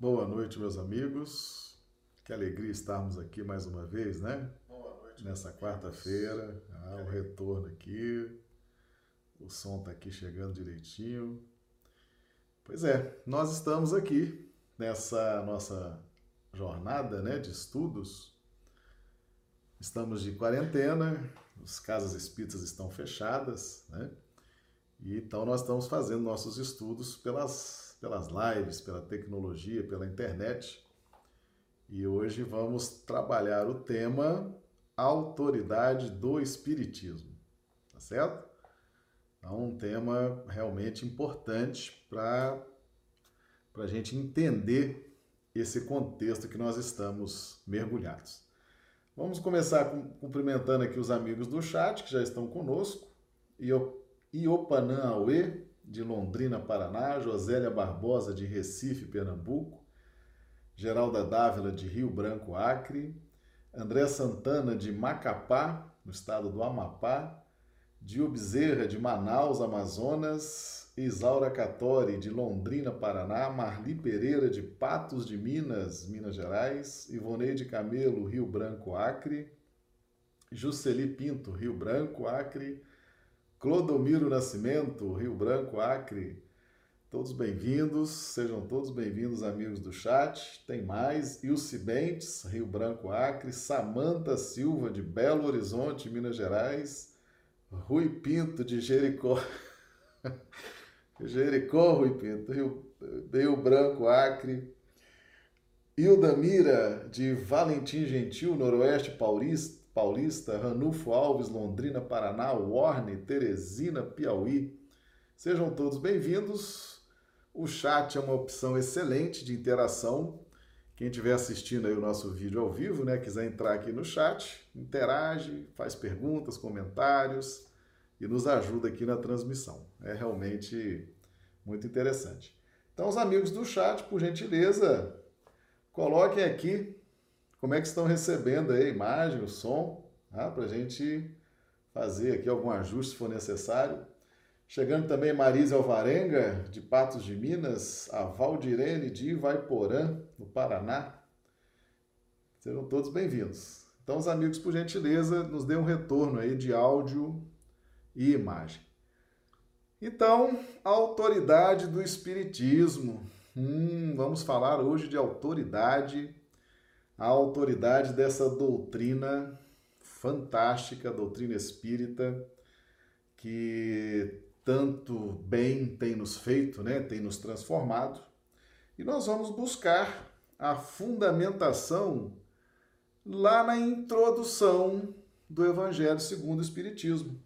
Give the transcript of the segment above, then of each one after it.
Boa noite, meus amigos. Que alegria estarmos aqui mais uma vez, né? Boa noite. Nessa quarta-feira, ah, o retorno aqui. O som está aqui chegando direitinho. Pois é, nós estamos aqui nessa nossa jornada né, de estudos. Estamos de quarentena, as casas espíritas estão fechadas, né? E então nós estamos fazendo nossos estudos pelas, pelas lives, pela tecnologia, pela internet. E hoje vamos trabalhar o tema autoridade do espiritismo, tá certo? É um tema realmente importante para a gente entender esse contexto que nós estamos mergulhados. Vamos começar cumprimentando aqui os amigos do chat que já estão conosco. Iopanã Aue, de Londrina, Paraná, Josélia Barbosa, de Recife, Pernambuco, Geralda Dávila, de Rio Branco, Acre, André Santana, de Macapá, no estado do Amapá, Dio Bezerra, de Manaus, Amazonas, Isaura Catori, de Londrina, Paraná, Marli Pereira, de Patos de Minas, Minas Gerais, Ivoneide Camelo, Rio Branco, Acre, Juceli Pinto, Rio Branco, Acre, Clodomiro Nascimento, Rio Branco, Acre, todos bem-vindos, sejam todos bem-vindos, amigos do chat. Tem mais, Ilse Bentes, Rio Branco, Acre, Samanta Silva, de Belo Horizonte, Minas Gerais, Rui Pinto de Jericó. Jericó, Rui Pinto, Rio, Rio Branco, Acre. Hilda Mira, de Valentim Gentil, Noroeste Paulista, Paulista, Ranulfo Alves, Londrina, Paraná, Warne, Teresina, Piauí. Sejam todos bem-vindos. O chat é uma opção excelente de interação. Quem estiver assistindo aí o nosso vídeo ao vivo, né, quiser entrar aqui no chat, interage, faz perguntas, comentários e nos ajuda aqui na transmissão. É realmente muito interessante. Então, os amigos do chat, por gentileza, coloquem aqui como é que estão recebendo a imagem, o som, tá? para a gente fazer aqui algum ajuste se for necessário. Chegando também Marisa Alvarenga, de Patos de Minas, a Valdirene de Ivaiporã, no Paraná. Sejam todos bem-vindos. Então, os amigos, por gentileza, nos dê um retorno aí de áudio e imagem. Então, autoridade do Espiritismo. Hum, vamos falar hoje de autoridade, a autoridade dessa doutrina fantástica, doutrina espírita, que tanto bem tem nos feito, né? tem nos transformado. E nós vamos buscar a fundamentação lá na introdução do Evangelho segundo o Espiritismo.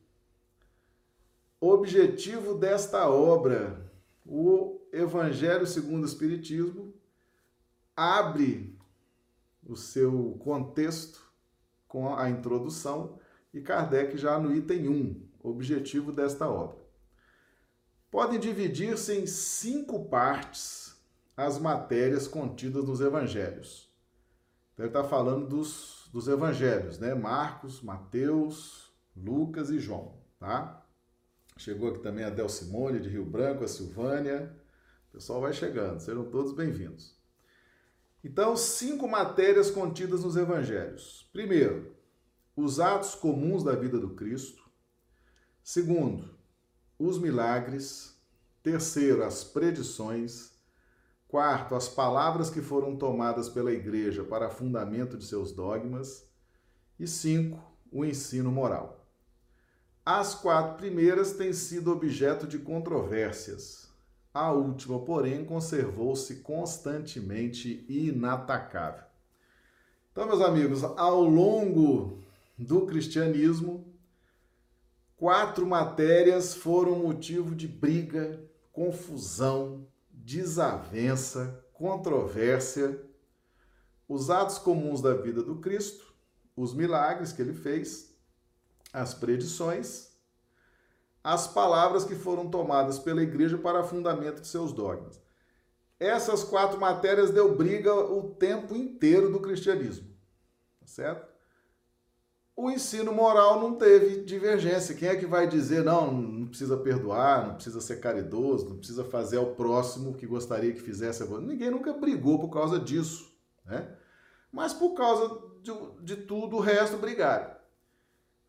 Objetivo desta obra, o Evangelho segundo o Espiritismo, abre o seu contexto com a introdução e Kardec já no item 1, objetivo desta obra podem dividir-se em cinco partes as matérias contidas nos evangelhos. Então, ele está falando dos, dos evangelhos, né? Marcos, Mateus, Lucas e João, tá? Chegou aqui também a Del Simone, de Rio Branco, a Silvânia. O pessoal vai chegando, sejam todos bem-vindos. Então, cinco matérias contidas nos evangelhos. Primeiro, os atos comuns da vida do Cristo. Segundo, os milagres. Terceiro, as predições. Quarto, as palavras que foram tomadas pela igreja para fundamento de seus dogmas. E cinco, o ensino moral. As quatro primeiras têm sido objeto de controvérsias. A última, porém, conservou-se constantemente inatacável. Então, meus amigos, ao longo do cristianismo, Quatro matérias foram motivo de briga, confusão, desavença, controvérsia. Os atos comuns da vida do Cristo, os milagres que ele fez, as predições, as palavras que foram tomadas pela igreja para fundamento de seus dogmas. Essas quatro matérias deu briga o tempo inteiro do cristianismo, tá certo? o ensino moral não teve divergência. Quem é que vai dizer, não, não precisa perdoar, não precisa ser caridoso, não precisa fazer ao próximo que gostaria que fizesse? Ninguém nunca brigou por causa disso, né? Mas por causa de, de tudo o resto brigaram.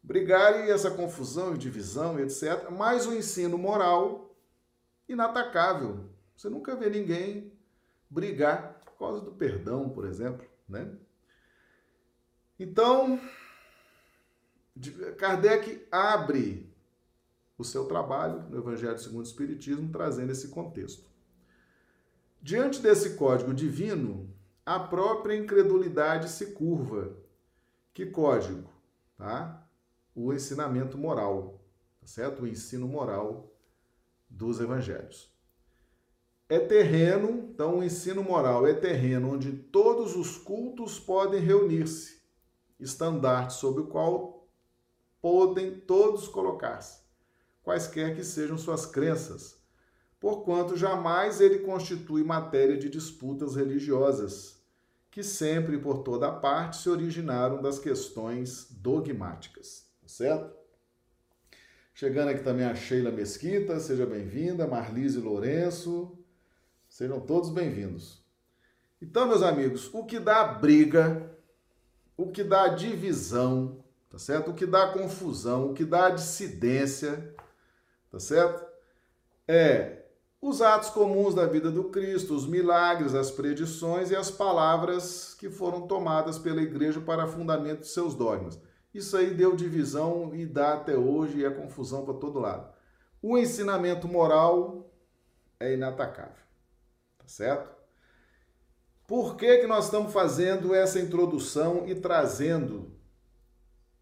Brigaram e essa confusão e divisão etc. Mas o ensino moral, inatacável. Você nunca vê ninguém brigar por causa do perdão, por exemplo, né? Então, Kardec abre o seu trabalho no Evangelho segundo o Espiritismo, trazendo esse contexto. Diante desse código divino, a própria incredulidade se curva. Que código? Tá? O ensinamento moral, tá certo? O ensino moral dos evangelhos. É terreno, então o ensino moral é terreno onde todos os cultos podem reunir-se, estandarte sobre o qual podem todos colocar-se, quaisquer que sejam suas crenças, porquanto jamais ele constitui matéria de disputas religiosas, que sempre por toda parte se originaram das questões dogmáticas, tá certo? Chegando aqui também a Sheila Mesquita, seja bem-vinda, Marlise Lourenço, sejam todos bem-vindos. Então, meus amigos, o que dá briga, o que dá divisão, tá certo? O que dá confusão, o que dá dissidência, tá certo? É os atos comuns da vida do Cristo, os milagres, as predições e as palavras que foram tomadas pela igreja para fundamento de seus dogmas. Isso aí deu divisão e dá até hoje e é confusão para todo lado. O ensinamento moral é inatacável, tá certo? Por que, que nós estamos fazendo essa introdução e trazendo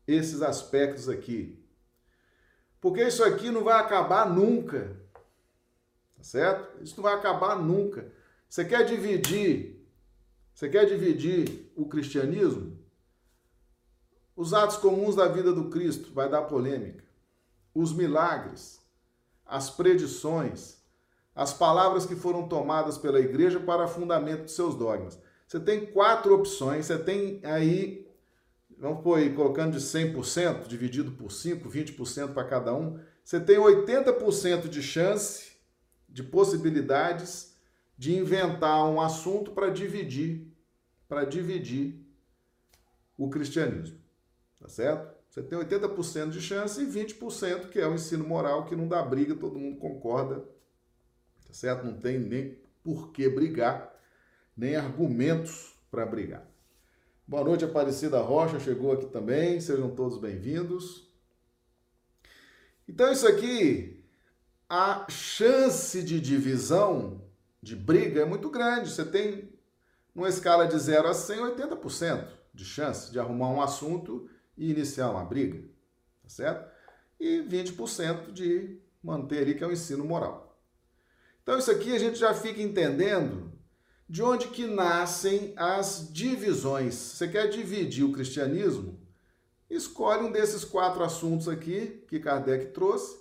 esses aspectos aqui. Porque isso aqui não vai acabar nunca. Tá certo? Isso não vai acabar nunca. Você quer dividir? Você quer dividir o cristianismo? Os atos comuns da vida do Cristo vai dar polêmica. Os milagres, as predições, as palavras que foram tomadas pela igreja para fundamento de seus dogmas. Você tem quatro opções, você tem aí vamos pôr aí, colocando de 100%, dividido por 5, 20% para cada um, você tem 80% de chance, de possibilidades de inventar um assunto para dividir, para dividir o cristianismo. Tá certo? Você tem 80% de chance e 20% que é o ensino moral que não dá briga, todo mundo concorda. Tá certo? Não tem nem por que brigar, nem argumentos para brigar. Boa noite, Aparecida Rocha, chegou aqui também, sejam todos bem-vindos. Então, isso aqui, a chance de divisão, de briga, é muito grande. Você tem, numa escala de 0 a 100, 80% de chance de arrumar um assunto e iniciar uma briga, tá certo? E 20% de manter ali, que é o ensino moral. Então, isso aqui a gente já fica entendendo de onde que nascem as divisões. Você quer dividir o cristianismo? Escolhe um desses quatro assuntos aqui que Kardec trouxe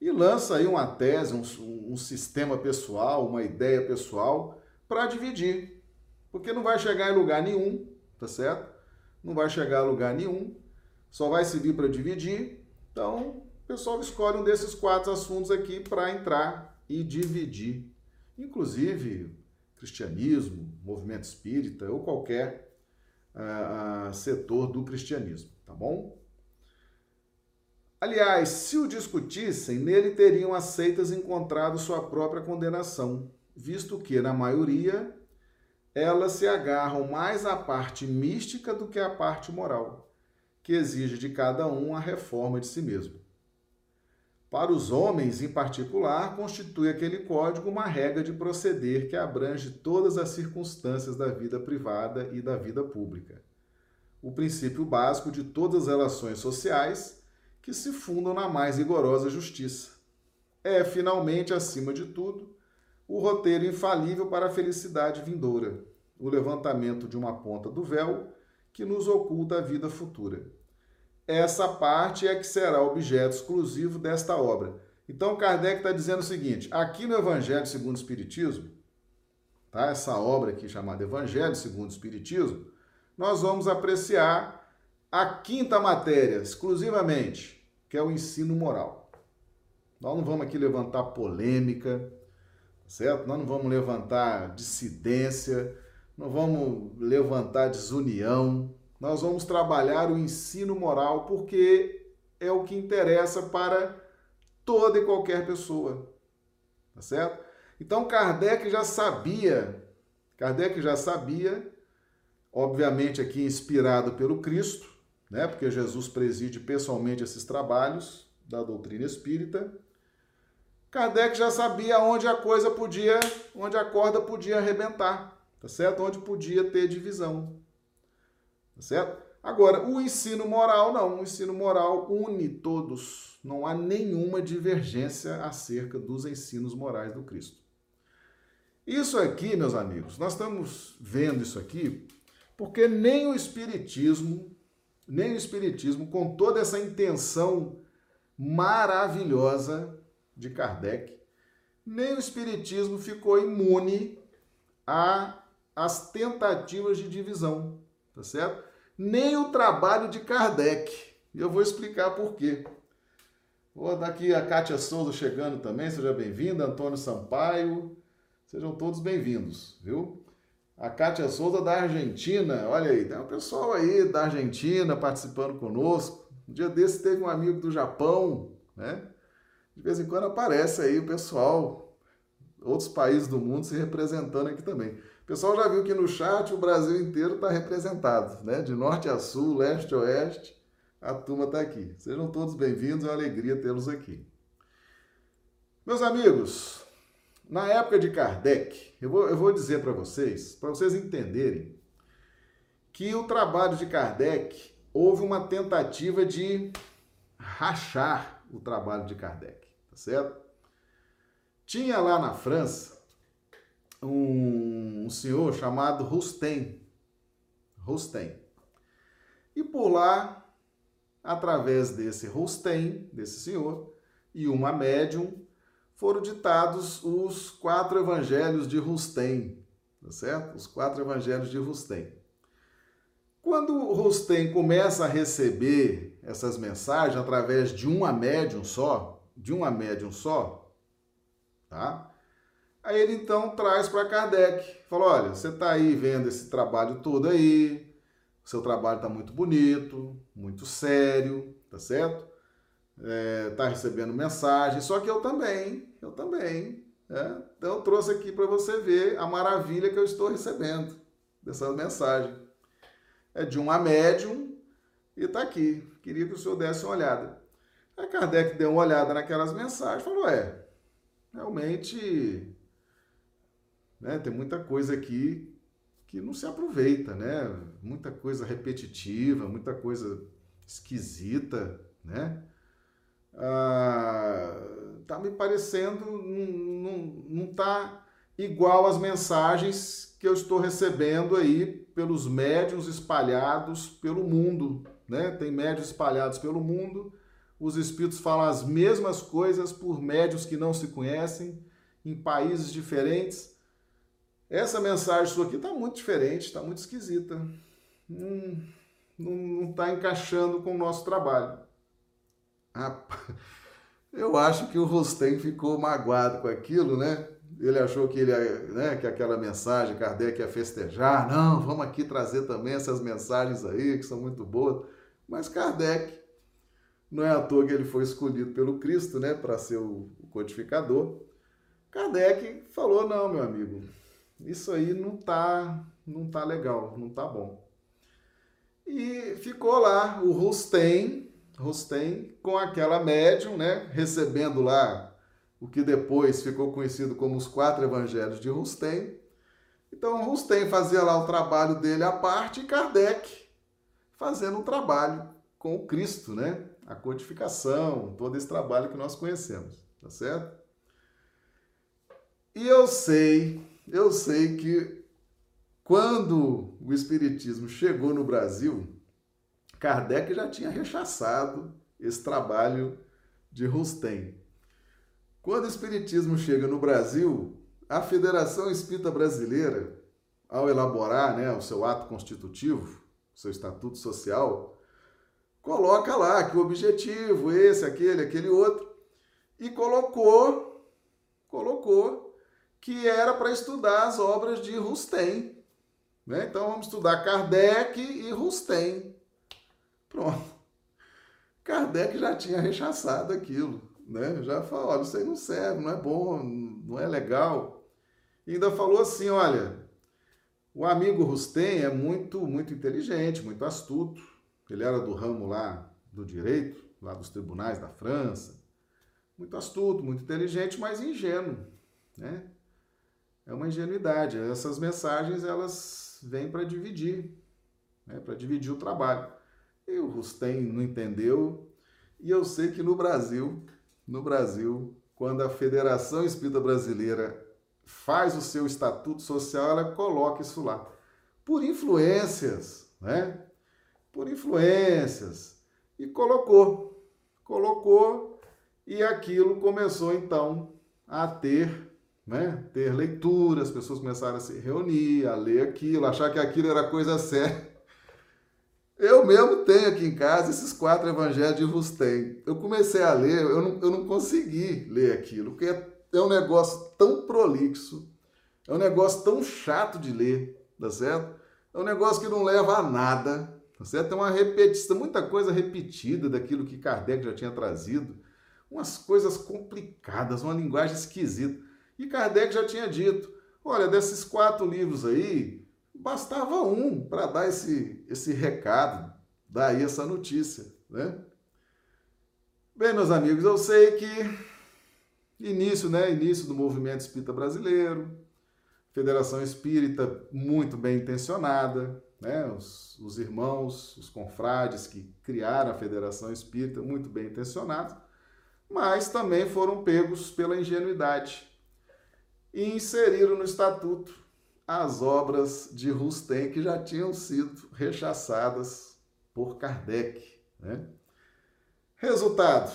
e lança aí uma tese, um, um sistema pessoal, uma ideia pessoal para dividir. Porque não vai chegar em lugar nenhum, tá certo? Não vai chegar a lugar nenhum, só vai servir para dividir. Então, o pessoal escolhe um desses quatro assuntos aqui para entrar e dividir. Inclusive, cristianismo, movimento espírita ou qualquer uh, setor do cristianismo, tá bom? Aliás, se o discutissem, nele teriam as seitas encontrado sua própria condenação, visto que, na maioria, elas se agarram mais à parte mística do que à parte moral, que exige de cada um a reforma de si mesmo. Para os homens, em particular, constitui aquele código uma regra de proceder que abrange todas as circunstâncias da vida privada e da vida pública. O princípio básico de todas as relações sociais que se fundam na mais rigorosa justiça. É, finalmente, acima de tudo, o roteiro infalível para a felicidade vindoura, o levantamento de uma ponta do véu que nos oculta a vida futura essa parte é que será objeto exclusivo desta obra. Então, Kardec está dizendo o seguinte: aqui no Evangelho segundo o Espiritismo, tá? essa obra aqui chamada Evangelho segundo o Espiritismo, nós vamos apreciar a quinta matéria, exclusivamente, que é o ensino moral. Nós não vamos aqui levantar polêmica, certo? Nós não vamos levantar dissidência, não vamos levantar desunião. Nós vamos trabalhar o ensino moral porque é o que interessa para toda e qualquer pessoa. Tá certo? Então Kardec já sabia, Kardec já sabia, obviamente aqui inspirado pelo Cristo, né? Porque Jesus preside pessoalmente esses trabalhos da doutrina espírita. Kardec já sabia onde a coisa podia, onde a corda podia arrebentar, tá certo? Onde podia ter divisão. Tá certo? Agora, o ensino moral não, o ensino moral une todos. Não há nenhuma divergência acerca dos ensinos morais do Cristo. Isso aqui, meus amigos, nós estamos vendo isso aqui porque nem o espiritismo, nem o espiritismo com toda essa intenção maravilhosa de Kardec, nem o espiritismo ficou imune às tentativas de divisão, tá certo? Nem o trabalho de Kardec. E eu vou explicar por quê. Vou dar aqui a Kátia Souza chegando também, seja bem-vinda, Antônio Sampaio, sejam todos bem-vindos, viu? A Kátia Souza da Argentina, olha aí, tem um pessoal aí da Argentina participando conosco. Um dia desse teve um amigo do Japão, né? De vez em quando aparece aí o pessoal, outros países do mundo se representando aqui também. O pessoal já viu que no chat o Brasil inteiro está representado, né? De norte a sul, leste a oeste, a turma está aqui. Sejam todos bem-vindos, é uma alegria tê-los aqui. Meus amigos, na época de Kardec, eu vou, eu vou dizer para vocês, para vocês entenderem, que o trabalho de Kardec houve uma tentativa de rachar o trabalho de Kardec, tá certo? Tinha lá na França um, senhor chamado Rustem. Rustem. E por lá, através desse Rustem, desse senhor, e uma médium, foram ditados os quatro evangelhos de Rustem, tá certo? Os quatro evangelhos de Rustem. Quando Rustem começa a receber essas mensagens através de uma médium só, de uma médium só, tá? Aí ele então traz para Kardec, falou: olha, você está aí vendo esse trabalho todo aí, o seu trabalho está muito bonito, muito sério, tá certo? está é, recebendo mensagem, só que eu também, eu também. Né? Então eu trouxe aqui para você ver a maravilha que eu estou recebendo dessa mensagem. É de um a médium e está aqui. Queria que o senhor desse uma olhada. A Kardec deu uma olhada naquelas mensagens e falou: é, realmente né, tem muita coisa aqui que não se aproveita, né? Muita coisa repetitiva, muita coisa esquisita, né? ah, tá me parecendo não, não tá igual às mensagens que eu estou recebendo aí pelos médios espalhados pelo mundo, né? Tem médios espalhados pelo mundo, os espíritos falam as mesmas coisas por médios que não se conhecem, em países diferentes. Essa mensagem sua aqui está muito diferente, está muito esquisita. não está encaixando com o nosso trabalho. Eu acho que o Rustem ficou magoado com aquilo, né? Ele achou que, ele, né, que aquela mensagem, Kardec ia festejar. Não, vamos aqui trazer também essas mensagens aí, que são muito boas. Mas Kardec, não é à toa que ele foi escolhido pelo Cristo, né, para ser o codificador. Kardec falou: não, meu amigo, isso aí não tá, não tá legal, não tá bom. E ficou lá o Rustem, Rustem com aquela médium, né, recebendo lá o que depois ficou conhecido como os quatro evangelhos de Rustem. Então Rustem fazia lá o trabalho dele à parte e Kardec fazendo um trabalho com o Cristo, né? A codificação, todo esse trabalho que nós conhecemos, tá certo? E eu sei, eu sei que quando o Espiritismo chegou no Brasil, Kardec já tinha rechaçado esse trabalho de Rustem. Quando o Espiritismo chega no Brasil, a Federação Espírita Brasileira, ao elaborar né, o seu ato constitutivo, seu estatuto social, coloca lá que o objetivo, esse, aquele, aquele outro, e colocou, colocou que era para estudar as obras de Rustem. Né? Então vamos estudar Kardec e Rustem. Pronto. Kardec já tinha rechaçado aquilo, né? Já falou, olha, isso aí não serve, não é bom, não é legal. E ainda falou assim, olha, o amigo Rustem é muito, muito inteligente, muito astuto. Ele era do ramo lá do direito, lá dos tribunais da França. Muito astuto, muito inteligente, mas ingênuo, né? É uma ingenuidade. Essas mensagens, elas vêm para dividir, né? para dividir o trabalho. E o Rustem não entendeu. E eu sei que no Brasil, no Brasil, quando a Federação Espírita Brasileira faz o seu estatuto social, ela coloca isso lá. Por influências, né? Por influências. E colocou. Colocou e aquilo começou então a ter, né? Ter leitura, as pessoas começaram a se reunir, a ler aquilo, achar que aquilo era coisa séria. Eu mesmo tenho aqui em casa esses quatro evangelhos de Rustem. Eu comecei a ler, eu não, eu não consegui ler aquilo, porque é, é um negócio tão prolixo, é um negócio tão chato de ler, tá certo? É um negócio que não leva a nada, tá certo? Tem uma repetição, muita coisa repetida daquilo que Kardec já tinha trazido, umas coisas complicadas, uma linguagem esquisita. E Kardec já tinha dito: olha, desses quatro livros aí, bastava um para dar esse, esse recado, dar aí essa notícia, né? Bem, meus amigos, eu sei que início, né? Início do movimento espírita brasileiro, Federação Espírita muito bem intencionada, né? Os, os irmãos, os confrades que criaram a Federação Espírita muito bem intencionados, mas também foram pegos pela ingenuidade e inseriram no estatuto as obras de Rustem que já tinham sido rechaçadas por Kardec. Né? Resultado: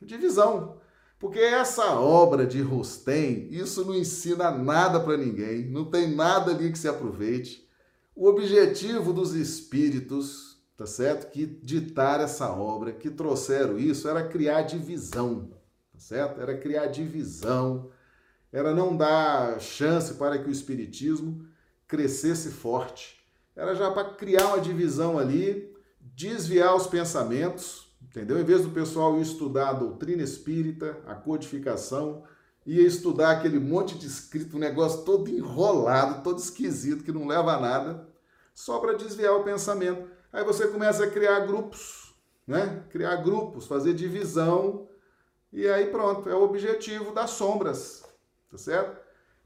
divisão. Porque essa obra de Rustem, isso não ensina nada para ninguém, não tem nada ali que se aproveite. O objetivo dos espíritos, tá certo? Que ditaram essa obra, que trouxeram isso, era criar divisão, tá certo? Era criar divisão, era não dar chance para que o espiritismo crescesse forte. Era já para criar uma divisão ali, desviar os pensamentos, entendeu? Em vez do pessoal ir estudar a doutrina espírita, a codificação, ia estudar aquele monte de escrito, um negócio todo enrolado, todo esquisito, que não leva a nada, só para desviar o pensamento. Aí você começa a criar grupos, né? Criar grupos, fazer divisão, e aí pronto, é o objetivo das sombras tá certo?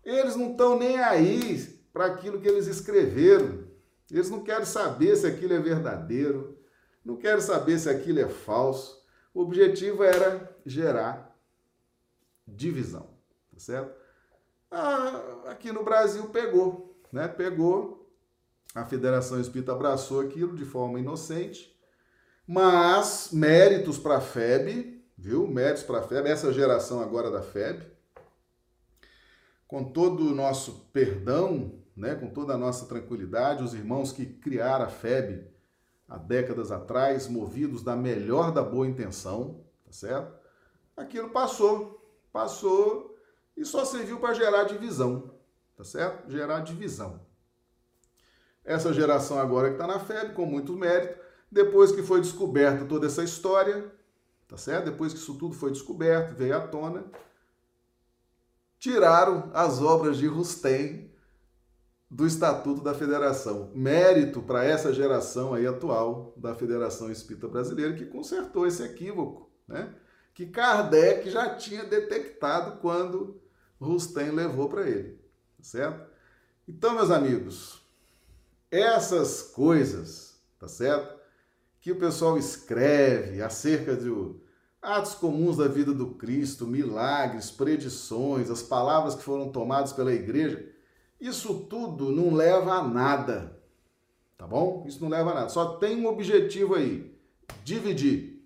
Eles não estão nem aí para aquilo que eles escreveram. Eles não querem saber se aquilo é verdadeiro, não querem saber se aquilo é falso. O objetivo era gerar divisão, tá certo? Ah, aqui no Brasil pegou, né? Pegou, a Federação Espírita abraçou aquilo de forma inocente, mas méritos para a FEB, viu? Méritos para a FEB, essa geração agora da FEB, com todo o nosso perdão, né, com toda a nossa tranquilidade, os irmãos que criaram a FEB há décadas atrás, movidos da melhor da boa intenção, tá certo? Aquilo passou, passou e só serviu para gerar divisão, tá certo? Gerar divisão. Essa geração agora que está na FEB, com muito mérito, depois que foi descoberta toda essa história, tá certo? Depois que isso tudo foi descoberto, veio à tona, tiraram as obras de Rustem do Estatuto da Federação. Mérito para essa geração aí atual da Federação Espírita Brasileira que consertou esse equívoco, né? Que Kardec já tinha detectado quando Rustem levou para ele, tá certo? Então, meus amigos, essas coisas, tá certo? Que o pessoal escreve acerca do Atos comuns da vida do Cristo, milagres, predições, as palavras que foram tomadas pela igreja, isso tudo não leva a nada. Tá bom? Isso não leva a nada. Só tem um objetivo aí: dividir,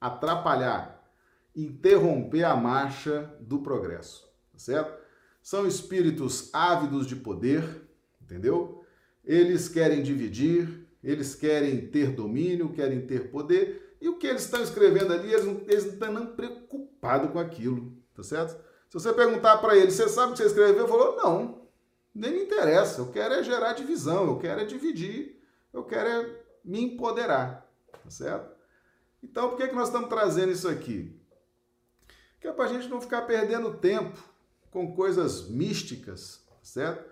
atrapalhar, interromper a marcha do progresso. Tá certo? São espíritos ávidos de poder, entendeu? Eles querem dividir, eles querem ter domínio, querem ter poder, e o que eles estão escrevendo ali, eles não, estão nem preocupados com aquilo, tá certo? Se você perguntar para eles, você sabe o que você escreveu? Falou, não, nem me interessa, eu quero é gerar divisão, eu quero é dividir, eu quero é me empoderar, tá certo? Então, por que, que nós estamos trazendo isso aqui? Que é para a gente não ficar perdendo tempo com coisas místicas, tá certo?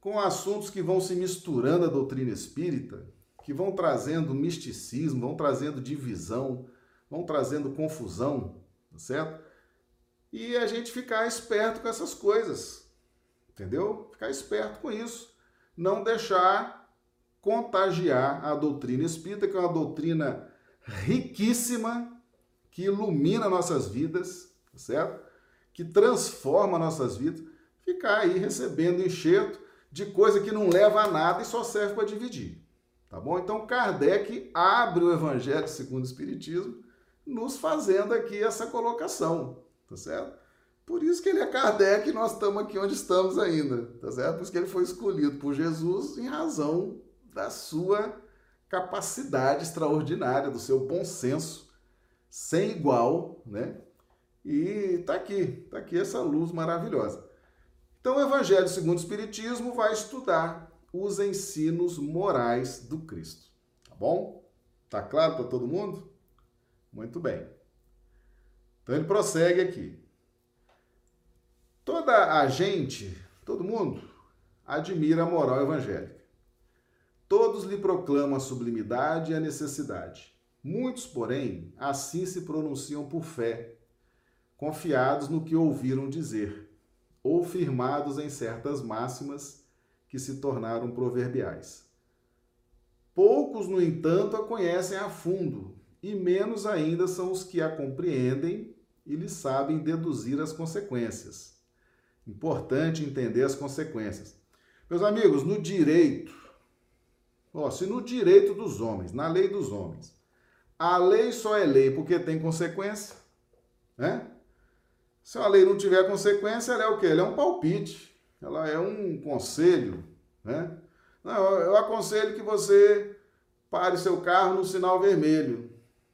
Com assuntos que vão se misturando à doutrina espírita, que vão trazendo misticismo, vão trazendo divisão, vão trazendo confusão, tá certo? E a gente ficar esperto com essas coisas, entendeu? Ficar esperto com isso. Não deixar contagiar a doutrina espírita, que é uma doutrina riquíssima, que ilumina nossas vidas, tá certo? Que transforma nossas vidas. Ficar aí recebendo enxerto de coisa que não leva a nada e só serve para dividir. Tá bom? Então Kardec abre o Evangelho segundo o Espiritismo, nos fazendo aqui essa colocação, tá certo? Por isso que ele é Kardec e nós estamos aqui onde estamos ainda, tá certo? Por isso que ele foi escolhido por Jesus em razão da sua capacidade extraordinária, do seu bom senso, sem igual, né? E tá aqui, tá aqui essa luz maravilhosa. Então, o Evangelho segundo o Espiritismo vai estudar os ensinos morais do Cristo. Tá bom? Tá claro para todo mundo? Muito bem. Então ele prossegue aqui. Toda a gente, todo mundo, admira a moral evangélica. Todos lhe proclamam a sublimidade e a necessidade. Muitos, porém, assim se pronunciam por fé, confiados no que ouviram dizer, ou firmados em certas máximas que se tornaram proverbiais. Poucos, no entanto, a conhecem a fundo, e menos ainda são os que a compreendem e lhe sabem deduzir as consequências. Importante entender as consequências. Meus amigos, no direito, ó, se no direito dos homens, na lei dos homens, a lei só é lei porque tem consequência, né? Se a lei não tiver consequência, ela é o quê? Ela é um palpite ela é um conselho, né? Não, eu aconselho que você pare seu carro no sinal vermelho.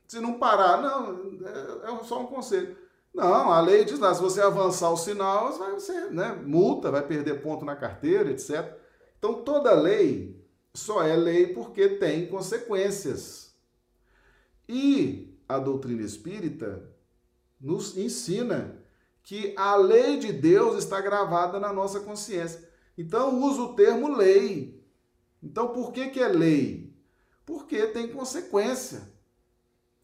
Se não parar, não, é, é só um conselho. Não, a lei diz lá, se você avançar o sinal, você vai ser, né, multa, vai perder ponto na carteira, etc. Então, toda lei só é lei porque tem consequências. E a doutrina espírita nos ensina que a lei de Deus está gravada na nossa consciência. Então, usa o termo lei. Então, por que, que é lei? Porque tem consequência.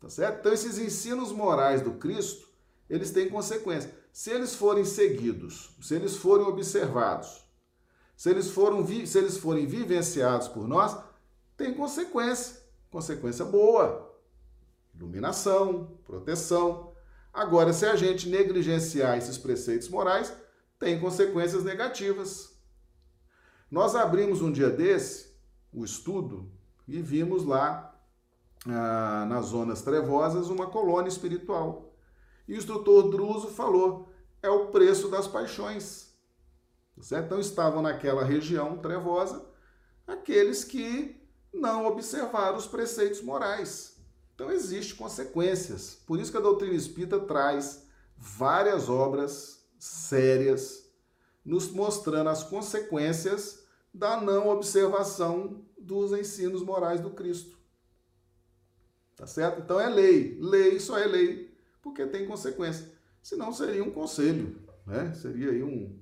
Tá certo? Então, esses ensinos morais do Cristo, eles têm consequência. Se eles forem seguidos, se eles forem observados, se eles, se eles forem vivenciados por nós, tem consequência. Consequência boa. Iluminação, proteção, Agora, se a gente negligenciar esses preceitos morais, tem consequências negativas. Nós abrimos um dia desse o estudo e vimos lá ah, nas zonas trevosas uma colônia espiritual. E o instrutor Druso falou: é o preço das paixões. Certo? Então estavam naquela região trevosa aqueles que não observaram os preceitos morais. Então existem consequências. Por isso que a doutrina espírita traz várias obras sérias nos mostrando as consequências da não observação dos ensinos morais do Cristo. Tá certo? Então é lei. Lei só é lei porque tem consequência. Senão seria um conselho, né? Seria aí um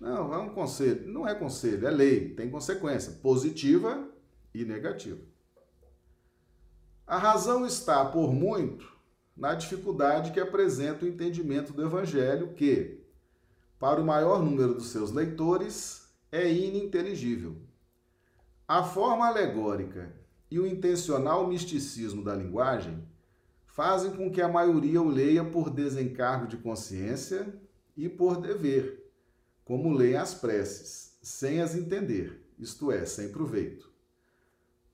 Não, é um conselho. Não é conselho, é lei, tem consequência positiva e negativa. A razão está, por muito, na dificuldade que apresenta o entendimento do Evangelho, que, para o maior número dos seus leitores, é ininteligível. A forma alegórica e o intencional misticismo da linguagem fazem com que a maioria o leia por desencargo de consciência e por dever, como leem as preces, sem as entender, isto é, sem proveito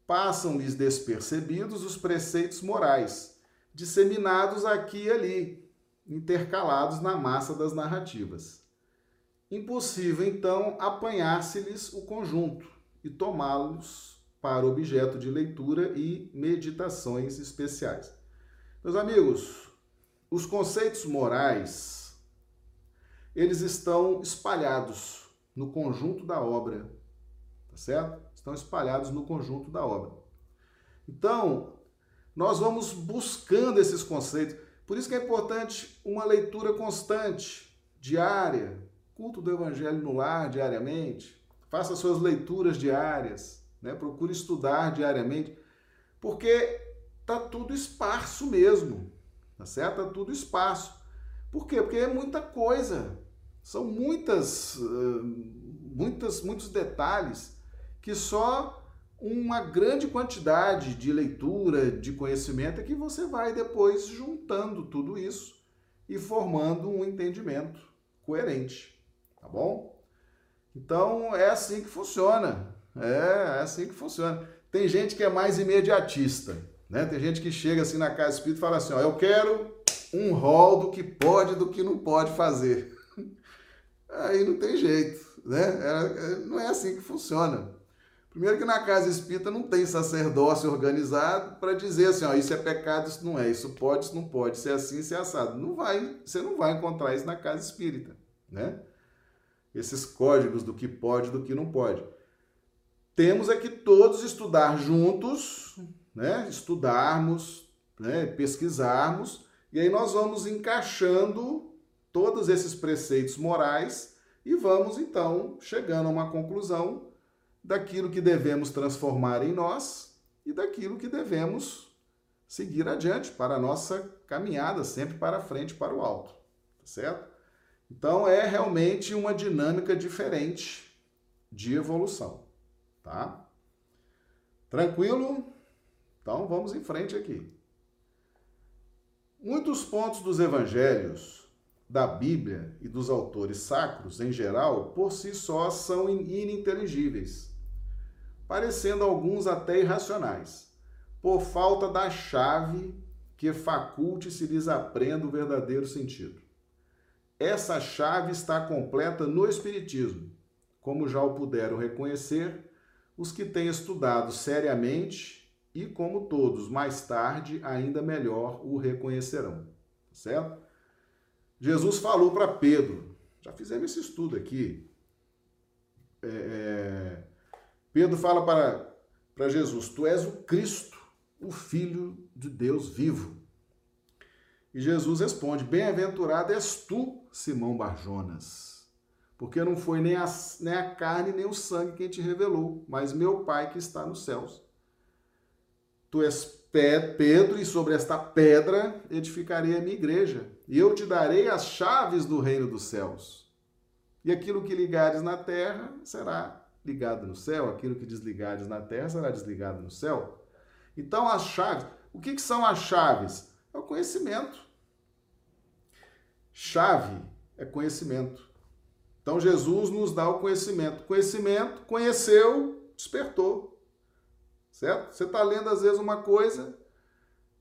passam-lhes despercebidos os preceitos morais, disseminados aqui e ali, intercalados na massa das narrativas. Impossível, então, apanhar-se-lhes o conjunto e tomá-los para objeto de leitura e meditações especiais. Meus amigos, os conceitos morais eles estão espalhados no conjunto da obra, tá certo? Estão espalhados no conjunto da obra. Então, nós vamos buscando esses conceitos. Por isso que é importante uma leitura constante, diária, culto do evangelho no lar diariamente, faça suas leituras diárias, né? procure estudar diariamente, porque tá tudo esparso mesmo, tá certo? Tá tudo esparso. Por quê? Porque é muita coisa, são muitas, muitas, muitos detalhes que só uma grande quantidade de leitura, de conhecimento é que você vai depois juntando tudo isso e formando um entendimento coerente, tá bom? Então é assim que funciona. É, é assim que funciona. Tem gente que é mais imediatista, né? Tem gente que chega assim na casa espírita e fala assim: ó, eu quero um rol do que pode do que não pode fazer. Aí não tem jeito, né? É, é, não é assim que funciona. Primeiro que na casa espírita não tem sacerdócio organizado para dizer assim, ó, isso é pecado, isso não é, isso pode, isso não pode, isso é assim, isso é assado. Não vai, você não vai encontrar isso na casa espírita, né? Esses códigos do que pode, do que não pode. Temos é que todos estudar juntos, né? Estudarmos, né? pesquisarmos, e aí nós vamos encaixando todos esses preceitos morais e vamos então chegando a uma conclusão daquilo que devemos transformar em nós e daquilo que devemos seguir adiante para a nossa caminhada, sempre para frente, para o alto, tá certo? Então é realmente uma dinâmica diferente de evolução, tá? Tranquilo? Então vamos em frente aqui. Muitos pontos dos evangelhos, da Bíblia e dos autores sacros em geral, por si só são ininteligíveis parecendo alguns até irracionais, por falta da chave que faculte se lhes aprenda o verdadeiro sentido. Essa chave está completa no Espiritismo, como já o puderam reconhecer os que têm estudado seriamente e, como todos, mais tarde, ainda melhor o reconhecerão. Certo? Jesus falou para Pedro, já fizemos esse estudo aqui. É, é Pedro fala para, para Jesus: Tu és o Cristo, o Filho de Deus vivo. E Jesus responde: Bem-aventurado és tu, Simão Barjonas, porque não foi nem a, nem a carne nem o sangue quem te revelou, mas meu Pai que está nos céus. Tu és Pedro, e sobre esta pedra edificarei a minha igreja, e eu te darei as chaves do reino dos céus. E aquilo que ligares na terra será ligado no céu, aquilo que desligares na terra será desligado no céu. Então, as chaves, o que, que são as chaves? É o conhecimento. Chave é conhecimento. Então, Jesus nos dá o conhecimento. Conhecimento, conheceu, despertou. Certo? Você está lendo, às vezes, uma coisa,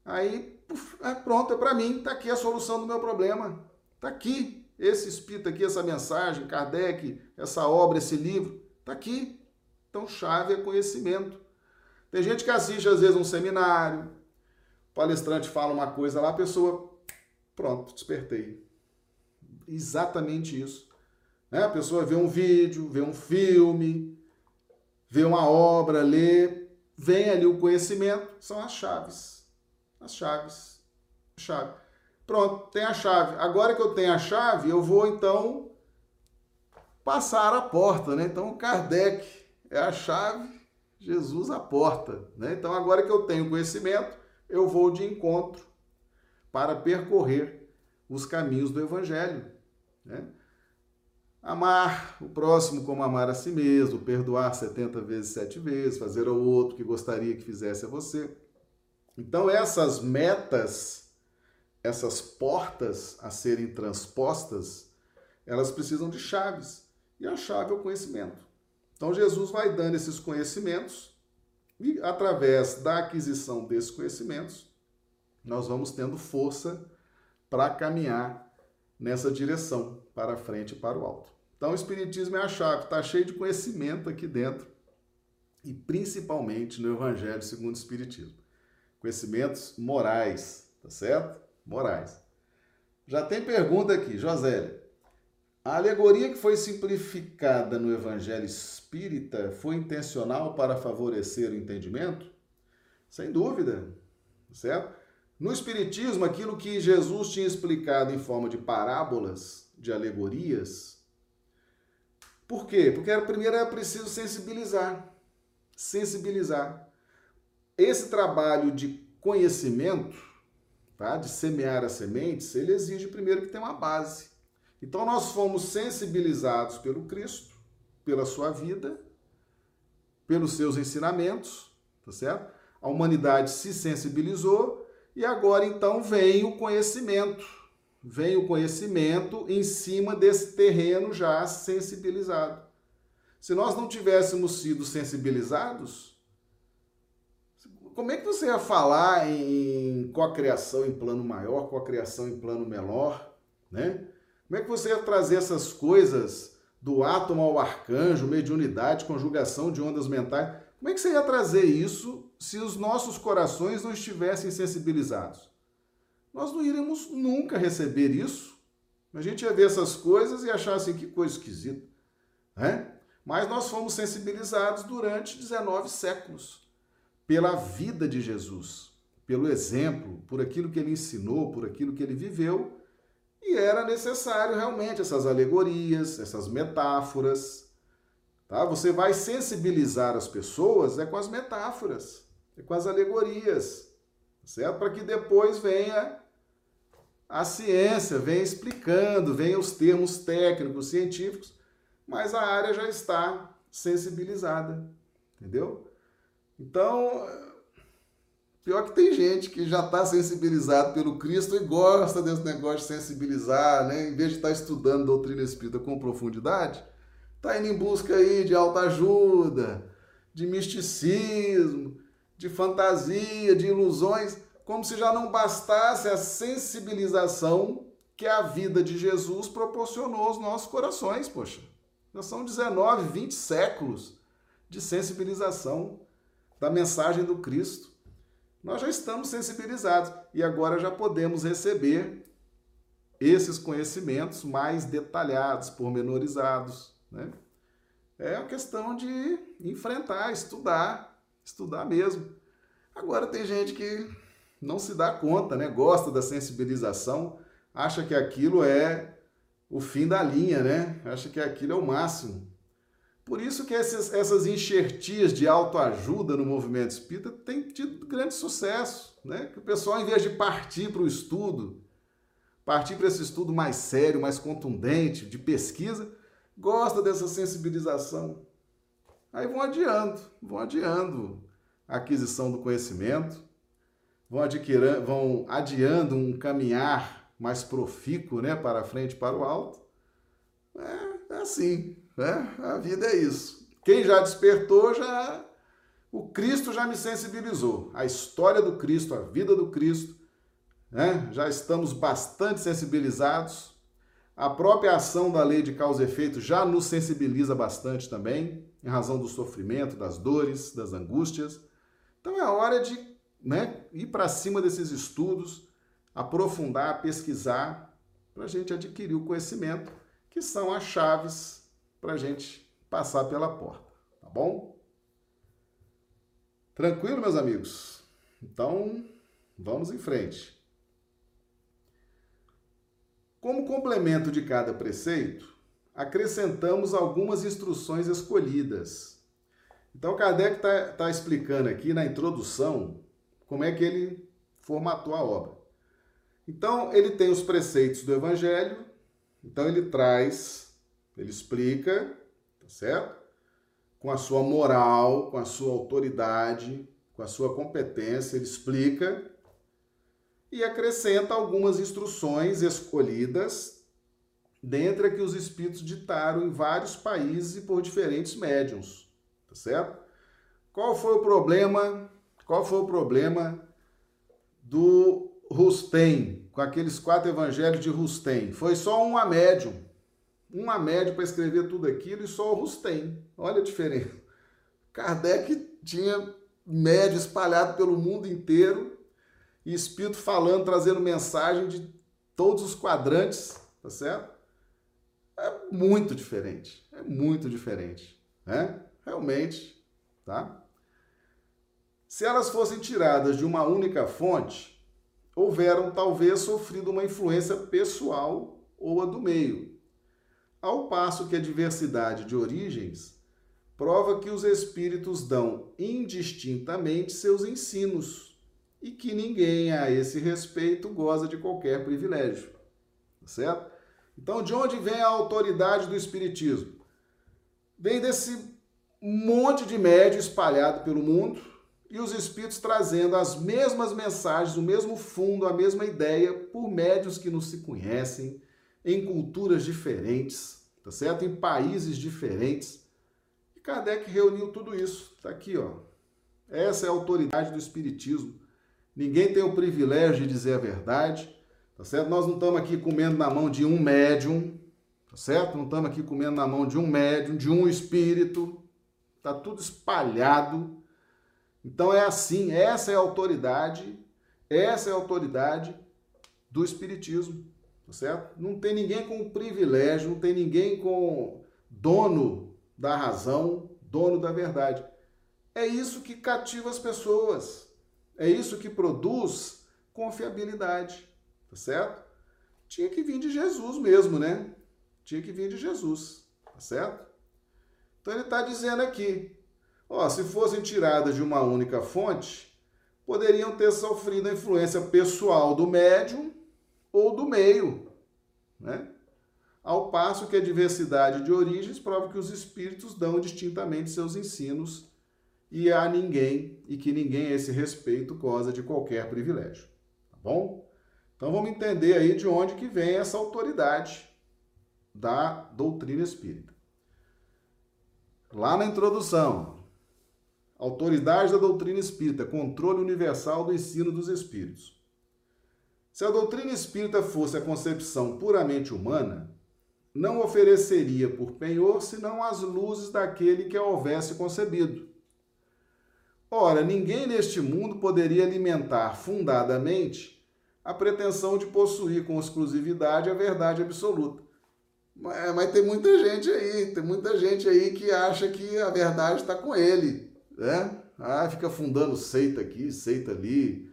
aí, puf, é pronto, é para mim, está aqui a solução do meu problema. Está aqui, esse espírito aqui, essa mensagem, Kardec, essa obra, esse livro. Está aqui. Então, chave é conhecimento. Tem gente que assiste, às vezes, um seminário, o palestrante fala uma coisa lá, a pessoa, pronto, despertei. Exatamente isso. Né? A pessoa vê um vídeo, vê um filme, vê uma obra, lê, vem ali o conhecimento, são as chaves. As chaves. Chave. Pronto, tem a chave. Agora que eu tenho a chave, eu vou então passar a porta, né? Então, Kardec é a chave, Jesus a porta, né? Então, agora que eu tenho conhecimento, eu vou de encontro para percorrer os caminhos do Evangelho, né? Amar o próximo como amar a si mesmo, perdoar 70 vezes, sete vezes, fazer ao outro que gostaria que fizesse a você. Então, essas metas, essas portas a serem transpostas, elas precisam de chaves. E a chave é o conhecimento. Então Jesus vai dando esses conhecimentos e através da aquisição desses conhecimentos, nós vamos tendo força para caminhar nessa direção, para frente e para o alto. Então o espiritismo é a chave, está cheio de conhecimento aqui dentro. e principalmente no Evangelho segundo o Espiritismo. Conhecimentos morais, tá certo? Morais. Já tem pergunta aqui, Josélia. A alegoria que foi simplificada no Evangelho Espírita foi intencional para favorecer o entendimento? Sem dúvida, certo? No Espiritismo, aquilo que Jesus tinha explicado em forma de parábolas, de alegorias, por quê? Porque primeiro era preciso sensibilizar. Sensibilizar. Esse trabalho de conhecimento, tá? de semear as sementes, ele exige primeiro que tenha uma base. Então nós fomos sensibilizados pelo Cristo, pela sua vida, pelos seus ensinamentos, tá certo? A humanidade se sensibilizou e agora então vem o conhecimento vem o conhecimento em cima desse terreno já sensibilizado. Se nós não tivéssemos sido sensibilizados, como é que você ia falar em cocriação em plano maior, cocriação em plano menor, né? Como é que você ia trazer essas coisas do átomo ao arcanjo, mediunidade, conjugação de ondas mentais? Como é que você ia trazer isso se os nossos corações não estivessem sensibilizados? nós não iríamos nunca receber isso. A gente ia ver essas coisas e achar assim, que coisa esquisita. Né? Mas nós fomos sensibilizados durante 19 séculos pela vida de Jesus, pelo exemplo, por aquilo que ele ensinou, por aquilo que ele viveu. E era necessário realmente essas alegorias, essas metáforas. Tá? Você vai sensibilizar as pessoas é com as metáforas, é com as alegorias, certo? Para que depois venha a ciência vem explicando, vem os termos técnicos, científicos, mas a área já está sensibilizada, entendeu? Então, pior que tem gente que já está sensibilizado pelo Cristo e gosta desse negócio de sensibilizar, né? Em vez de estar tá estudando doutrina espírita com profundidade, está indo em busca aí de autoajuda, de misticismo, de fantasia, de ilusões como se já não bastasse a sensibilização que a vida de Jesus proporcionou aos nossos corações, poxa. Já são 19, 20 séculos de sensibilização da mensagem do Cristo. Nós já estamos sensibilizados e agora já podemos receber esses conhecimentos mais detalhados, pormenorizados, né? É uma questão de enfrentar, estudar, estudar mesmo. Agora tem gente que não se dá conta, né? Gosta da sensibilização, acha que aquilo é o fim da linha, né? Acha que aquilo é o máximo. Por isso que essas enxertias de autoajuda no movimento espírita têm tido grande sucesso, né? Que o pessoal, em vez de partir para o estudo, partir para esse estudo mais sério, mais contundente, de pesquisa, gosta dessa sensibilização. Aí vão adiando, vão adiando a aquisição do conhecimento, vão, vão adiando um caminhar mais profícuo né, para frente, para o alto. É, é assim, né? a vida é isso. Quem já despertou, já o Cristo já me sensibilizou. A história do Cristo, a vida do Cristo, né? já estamos bastante sensibilizados. A própria ação da lei de causa e efeito já nos sensibiliza bastante também, em razão do sofrimento, das dores, das angústias. Então é hora de né, ir para cima desses estudos, aprofundar, pesquisar, para a gente adquirir o conhecimento, que são as chaves para a gente passar pela porta, tá bom? Tranquilo, meus amigos? Então, vamos em frente. Como complemento de cada preceito, acrescentamos algumas instruções escolhidas. Então, Kardec está tá explicando aqui na introdução como é que ele formatou a obra. Então, ele tem os preceitos do Evangelho, então ele traz, ele explica, tá certo? Com a sua moral, com a sua autoridade, com a sua competência, ele explica e acrescenta algumas instruções escolhidas dentre que os espíritos ditaram em vários países e por diferentes médiums, tá certo? Qual foi o problema qual foi o problema do Rustem, com aqueles quatro evangelhos de Rustem? Foi só uma médium. Uma médium para escrever tudo aquilo e só o Rustem. Olha a diferença. Kardec tinha médio espalhado pelo mundo inteiro e espírito falando, trazendo mensagem de todos os quadrantes, tá certo? É muito diferente, é muito diferente, né? Realmente, tá? Se elas fossem tiradas de uma única fonte, houveram talvez sofrido uma influência pessoal ou a do meio. Ao passo que a diversidade de origens prova que os espíritos dão indistintamente seus ensinos e que ninguém a esse respeito goza de qualquer privilégio. Tá certo? Então, de onde vem a autoridade do espiritismo? Vem desse monte de médio espalhado pelo mundo e os espíritos trazendo as mesmas mensagens, o mesmo fundo, a mesma ideia por médios que não se conhecem, em culturas diferentes, tá certo? Em países diferentes Kardec reuniu tudo isso. Está aqui, ó. Essa é a autoridade do Espiritismo. Ninguém tem o privilégio de dizer a verdade, tá certo? Nós não estamos aqui comendo na mão de um médium, tá certo? Não estamos aqui comendo na mão de um médium, de um espírito. Tá tudo espalhado. Então é assim, essa é a autoridade, essa é a autoridade do Espiritismo, tá certo? Não tem ninguém com privilégio, não tem ninguém com dono da razão, dono da verdade. É isso que cativa as pessoas. É isso que produz confiabilidade, tá certo? Tinha que vir de Jesus mesmo, né? Tinha que vir de Jesus, tá certo? Então ele está dizendo aqui, ó, se fossem tiradas de uma única fonte, poderiam ter sofrido a influência pessoal do médium ou do meio, né? ao passo que a diversidade de origens prova que os espíritos dão distintamente seus ensinos e a ninguém e que ninguém a esse respeito goza de qualquer privilégio, tá bom? Então vamos entender aí de onde que vem essa autoridade da doutrina espírita. Lá na introdução, autoridade da doutrina espírita, controle universal do ensino dos espíritos. Se a doutrina espírita fosse a concepção puramente humana, não ofereceria por penhor senão as luzes daquele que a houvesse concebido. Ora, ninguém neste mundo poderia alimentar fundadamente a pretensão de possuir com exclusividade a verdade absoluta. Mas, mas tem muita gente aí, tem muita gente aí que acha que a verdade está com ele, né? Ah, fica fundando seita aqui, seita ali,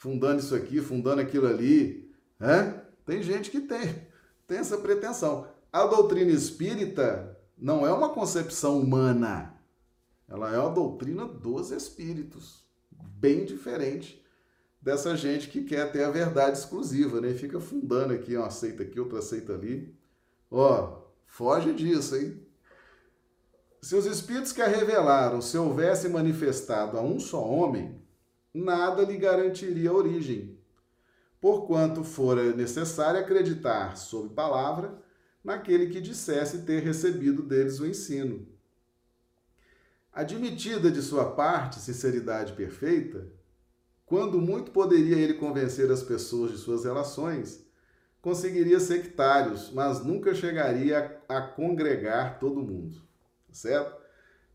fundando isso aqui, fundando aquilo ali, né? Tem gente que tem tem essa pretensão. A doutrina espírita não é uma concepção humana, ela é uma doutrina dos espíritos, bem diferente dessa gente que quer ter a verdade exclusiva, né? Fica fundando aqui uma seita aqui, outra seita ali. Ó, foge disso, hein? Se os espíritos que a revelaram se houvessem manifestado a um só homem, nada lhe garantiria origem, porquanto fora necessário acreditar sob palavra naquele que dissesse ter recebido deles o ensino. Admitida de sua parte sinceridade perfeita, quando muito poderia ele convencer as pessoas de suas relações, conseguiria sectários, mas nunca chegaria a, a congregar todo mundo. Certo?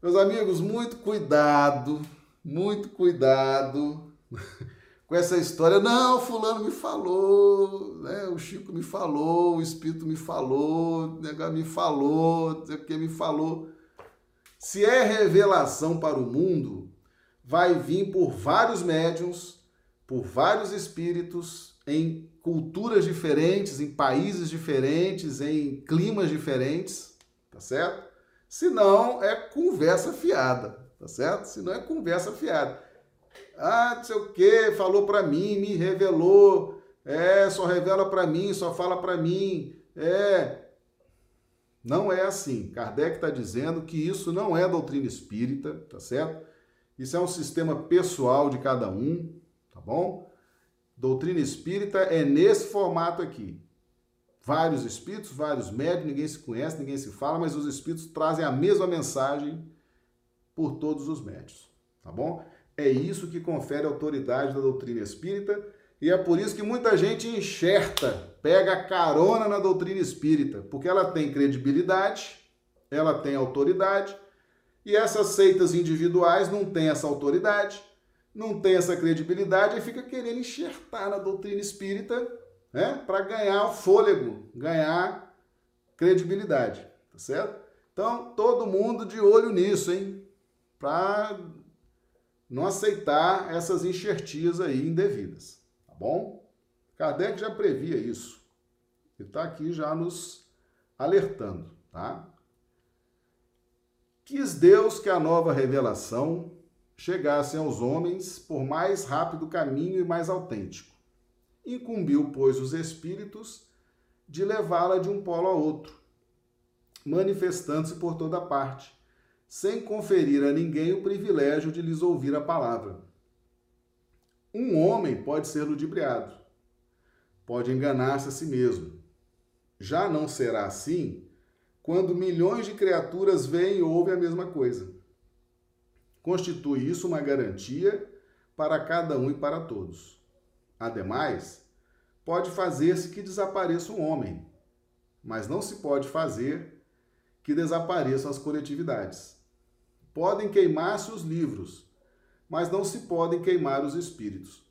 Meus amigos, muito cuidado, muito cuidado com essa história. Não, fulano me falou, né? o Chico me falou, o Espírito me falou, o negócio me falou, o que me falou. Se é revelação para o mundo, vai vir por vários médiums, por vários espíritos, em culturas diferentes, em países diferentes, em climas diferentes, tá certo? Se não, é conversa fiada, tá certo? Se não, é conversa fiada. Ah, não sei o que, falou para mim, me revelou. É, só revela para mim, só fala para mim. É. Não é assim. Kardec está dizendo que isso não é doutrina espírita, tá certo? Isso é um sistema pessoal de cada um, tá bom? Doutrina espírita é nesse formato aqui. Vários espíritos, vários médios, ninguém se conhece, ninguém se fala, mas os espíritos trazem a mesma mensagem por todos os médios, tá bom? É isso que confere autoridade da doutrina espírita e é por isso que muita gente enxerta, pega carona na doutrina espírita, porque ela tem credibilidade, ela tem autoridade E essas seitas individuais não têm essa autoridade, não têm essa credibilidade e fica querendo enxertar na doutrina espírita né, para ganhar fôlego, ganhar credibilidade, tá certo? Então, todo mundo de olho nisso, hein? Para não aceitar essas enxertias aí indevidas, tá bom? Kardec já previa isso. E está aqui já nos alertando, tá? Quis Deus que a nova revelação chegasse aos homens por mais rápido caminho e mais autêntico. Incumbiu, pois, os espíritos de levá-la de um polo a outro, manifestando-se por toda parte, sem conferir a ninguém o privilégio de lhes ouvir a palavra. Um homem pode ser ludibriado, pode enganar-se a si mesmo. Já não será assim quando milhões de criaturas veem e ouvem a mesma coisa. Constitui isso uma garantia para cada um e para todos. Ademais, pode fazer-se que desapareça um homem, mas não se pode fazer que desapareçam as coletividades. Podem queimar-se os livros, mas não se podem queimar os espíritos.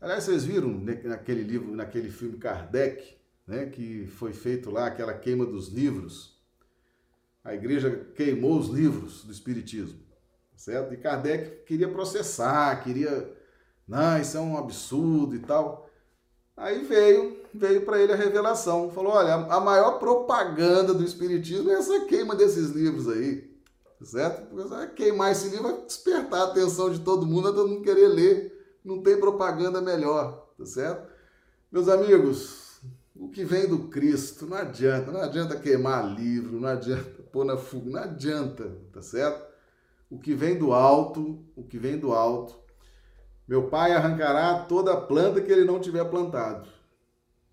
Aliás, vocês viram naquele livro, naquele filme Kardec, né, que foi feito lá, aquela queima dos livros, a igreja queimou os livros do Espiritismo, certo? E Kardec queria processar, queria, não, isso é um absurdo e tal. Aí veio, veio para ele a revelação, falou, olha, a maior propaganda do Espiritismo é essa queima desses livros aí, certo? Porque queimar esse livro vai despertar a atenção de todo mundo, todo mundo querer ler, não tem propaganda melhor, tá certo? Meus amigos, o que vem do Cristo, não adianta, não adianta queimar livro, não adianta pôr na fuga. Não adianta, tá certo? O que vem do alto, o que vem do alto. Meu pai arrancará toda a planta que ele não tiver plantado.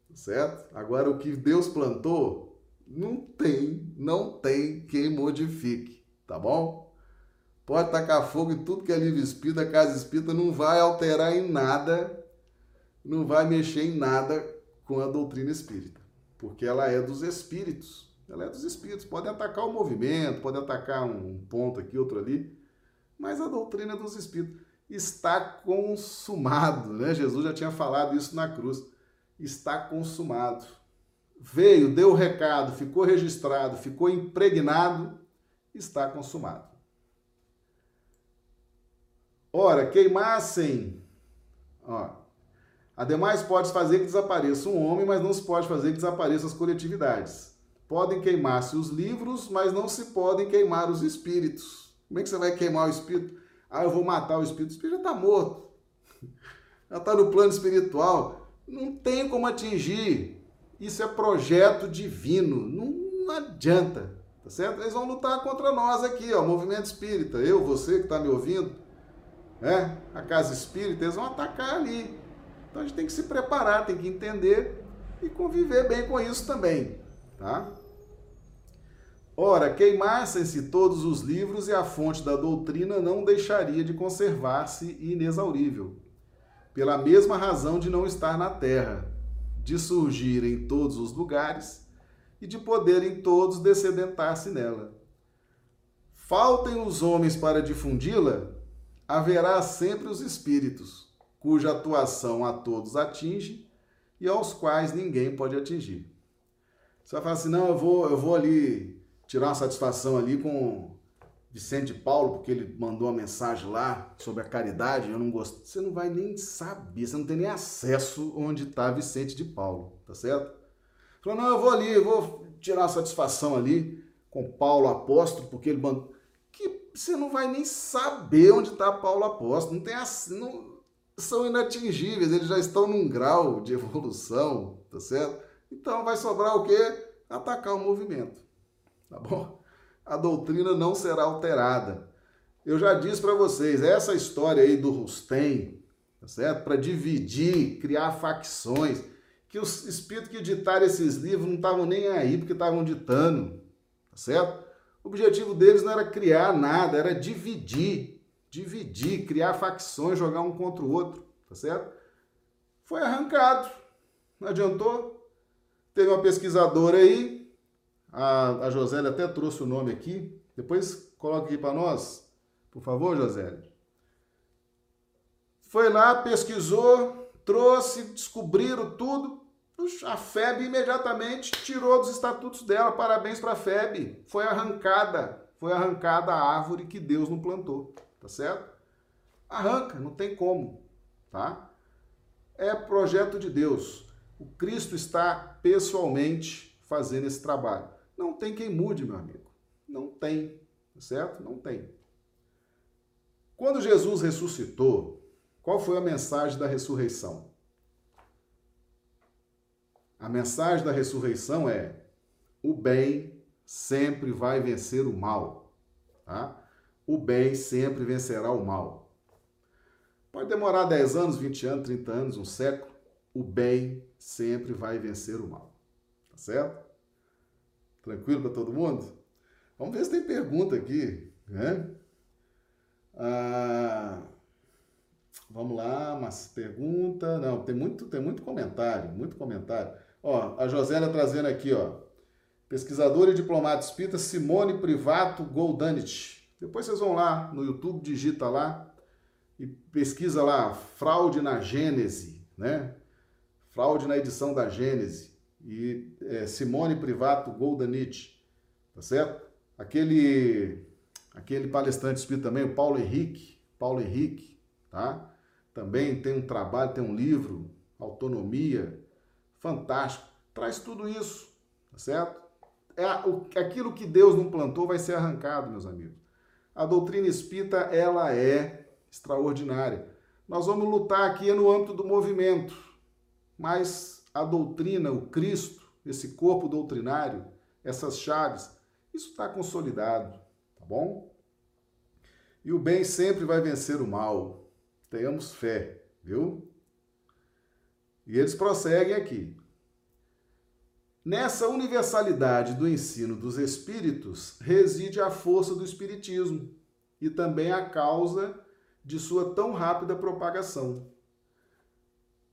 Tá certo? Agora, o que Deus plantou, não tem, não tem quem modifique, tá bom? Pode tacar fogo em tudo que é livre espírita, casa espírita não vai alterar em nada, não vai mexer em nada com a doutrina espírita, porque ela é dos espíritos. Ela é dos espíritos. Pode atacar o movimento, pode atacar um ponto aqui, outro ali, mas a doutrina é dos espíritos está consumado, né? Jesus já tinha falado isso na cruz. Está consumado. Veio, deu o recado, ficou registrado, ficou impregnado, está consumado. Ora, queimassem, ó, ademais pode fazer que desapareça um homem, mas não se pode fazer que desapareçam as coletividades. Podem queimar-se os livros, mas não se podem queimar os espíritos. Como é que você vai queimar o espírito? Ah, eu vou matar o espírito. O espírito já está morto. Já está no plano espiritual. Não tem como atingir. Isso é projeto divino. Não, não adianta. Tá certo? Eles vão lutar contra nós aqui, ó, movimento espírita. Eu, você que está me ouvindo, né? a casa espírita, eles vão atacar ali. Então a gente tem que se preparar, tem que entender e conviver bem com isso também. Tá? Ora, queimassem-se todos os livros e a fonte da doutrina não deixaria de conservar-se inexaurível, pela mesma razão de não estar na terra, de surgir em todos os lugares e de poderem todos descedentar-se nela. Faltem os homens para difundi-la, haverá sempre os espíritos, cuja atuação a todos atinge e aos quais ninguém pode atingir. Você vai falar assim, não, eu vou, eu vou ali tirar uma satisfação ali com Vicente Paulo, porque ele mandou uma mensagem lá sobre a caridade, eu não gosto. Você não vai nem saber, você não tem nem acesso onde está Vicente de Paulo, tá certo? Falou, não, eu vou ali, vou tirar uma satisfação ali com Paulo Apóstolo, porque ele mandou. Que você não vai nem saber onde está Paulo Apóstolo, não tem não, são inatingíveis, eles já estão num grau de evolução, tá certo? Então vai sobrar o quê? Atacar o movimento. Tá bom? A doutrina não será alterada. Eu já disse para vocês, essa história aí do Rustem, tá certo? Para dividir, criar facções, que os espíritos que editaram esses livros não estavam nem aí porque estavam ditando, tá certo? O objetivo deles não era criar nada, era dividir, dividir, criar facções, jogar um contra o outro, tá certo? Foi arrancado, não adiantou, Teve uma pesquisadora aí, a, a Josélia até trouxe o nome aqui, Depois coloque aqui para nós, por favor, José. Foi lá, pesquisou, trouxe, descobriram tudo. A FEB imediatamente tirou dos estatutos dela. Parabéns para a FEB. Foi arrancada, foi arrancada a árvore que Deus não plantou, tá certo? Arranca, não tem como, tá? É projeto de Deus. O Cristo está pessoalmente fazendo esse trabalho. Não tem quem mude, meu amigo. Não tem, tá certo? Não tem. Quando Jesus ressuscitou, qual foi a mensagem da ressurreição? A mensagem da ressurreição é: o bem sempre vai vencer o mal, tá? O bem sempre vencerá o mal. Pode demorar 10 anos, 20 anos, 30 anos, um século, o bem sempre vai vencer o mal. Tá certo? Tranquilo para todo mundo? Vamos ver se tem pergunta aqui, né? Ah, Vamos lá, mas pergunta. Não, tem muito, tem muito comentário, muito comentário. Ó, a Josélia trazendo aqui, ó. Pesquisadora e diplomata espírita Simone Privato Goldanit. Depois vocês vão lá no YouTube, digita lá e pesquisa lá fraude na Gênese, né? Fraude na edição da Gênese. E é, Simone Privato Goldanit, tá certo? Aquele aquele palestrante espírita também, o Paulo Henrique, Paulo Henrique, tá? Também tem um trabalho, tem um livro, Autonomia, fantástico. Traz tudo isso, tá certo? É aquilo que Deus não plantou vai ser arrancado, meus amigos. A doutrina espírita, ela é extraordinária. Nós vamos lutar aqui no âmbito do movimento, mas a doutrina, o Cristo, esse corpo doutrinário, essas chaves, isso está consolidado, tá bom? E o bem sempre vai vencer o mal. Tenhamos fé, viu? E eles prosseguem aqui. Nessa universalidade do ensino dos espíritos reside a força do espiritismo e também a causa de sua tão rápida propagação.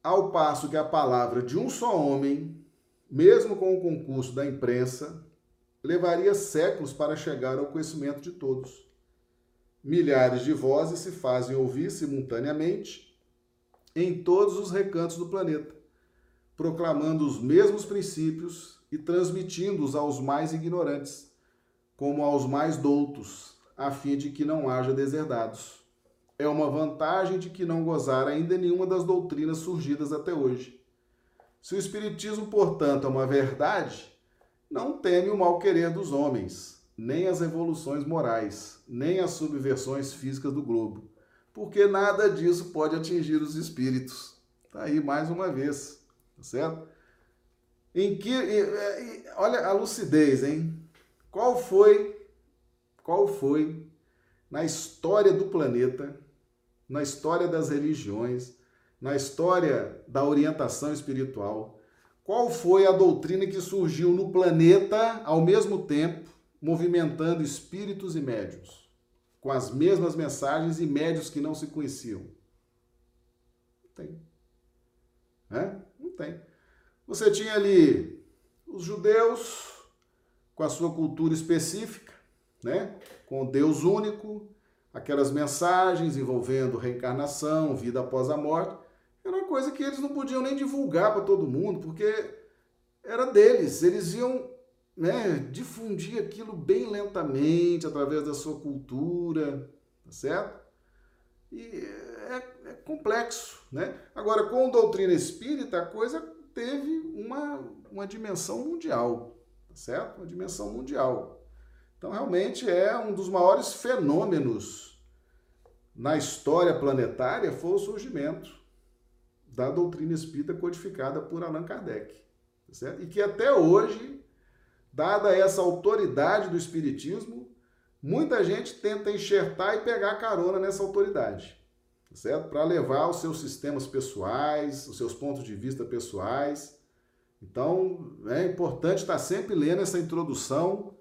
Ao passo que a palavra de um só homem, mesmo com o concurso da imprensa, levaria séculos para chegar ao conhecimento de todos. Milhares de vozes se fazem ouvir simultaneamente em todos os recantos do planeta, proclamando os mesmos princípios e transmitindo-os aos mais ignorantes, como aos mais doutos, a fim de que não haja deserdados. É uma vantagem de que não gozar ainda nenhuma das doutrinas surgidas até hoje. Se o Espiritismo, portanto, é uma verdade, não teme o mal querer dos homens, nem as revoluções morais, nem as subversões físicas do globo, porque nada disso pode atingir os espíritos. Tá aí mais uma vez, tá certo? Em que, olha a lucidez, hein? Qual foi, qual foi na história do planeta, na história das religiões, na história da orientação espiritual, qual foi a doutrina que surgiu no planeta ao mesmo tempo movimentando espíritos e médios, com as mesmas mensagens e médios que não se conheciam? Não tem. É? Não tem. Você tinha ali os judeus com a sua cultura específica, né? com Deus único, aquelas mensagens envolvendo reencarnação, vida após a morte. Era uma coisa que eles não podiam nem divulgar para todo mundo, porque era deles. Eles iam né, difundir aquilo bem lentamente através da sua cultura, tá certo? E é, é complexo, né? Agora, com doutrina espírita, a coisa teve uma, uma dimensão mundial, tá certo? Uma dimensão mundial. Então, realmente é um dos maiores fenômenos na história planetária foi o surgimento da doutrina espírita codificada por Allan Kardec, tá certo? E que até hoje Dada essa autoridade do Espiritismo, muita gente tenta enxertar e pegar carona nessa autoridade, tá certo? Para levar os seus sistemas pessoais, os seus pontos de vista pessoais. Então, é importante estar sempre lendo essa introdução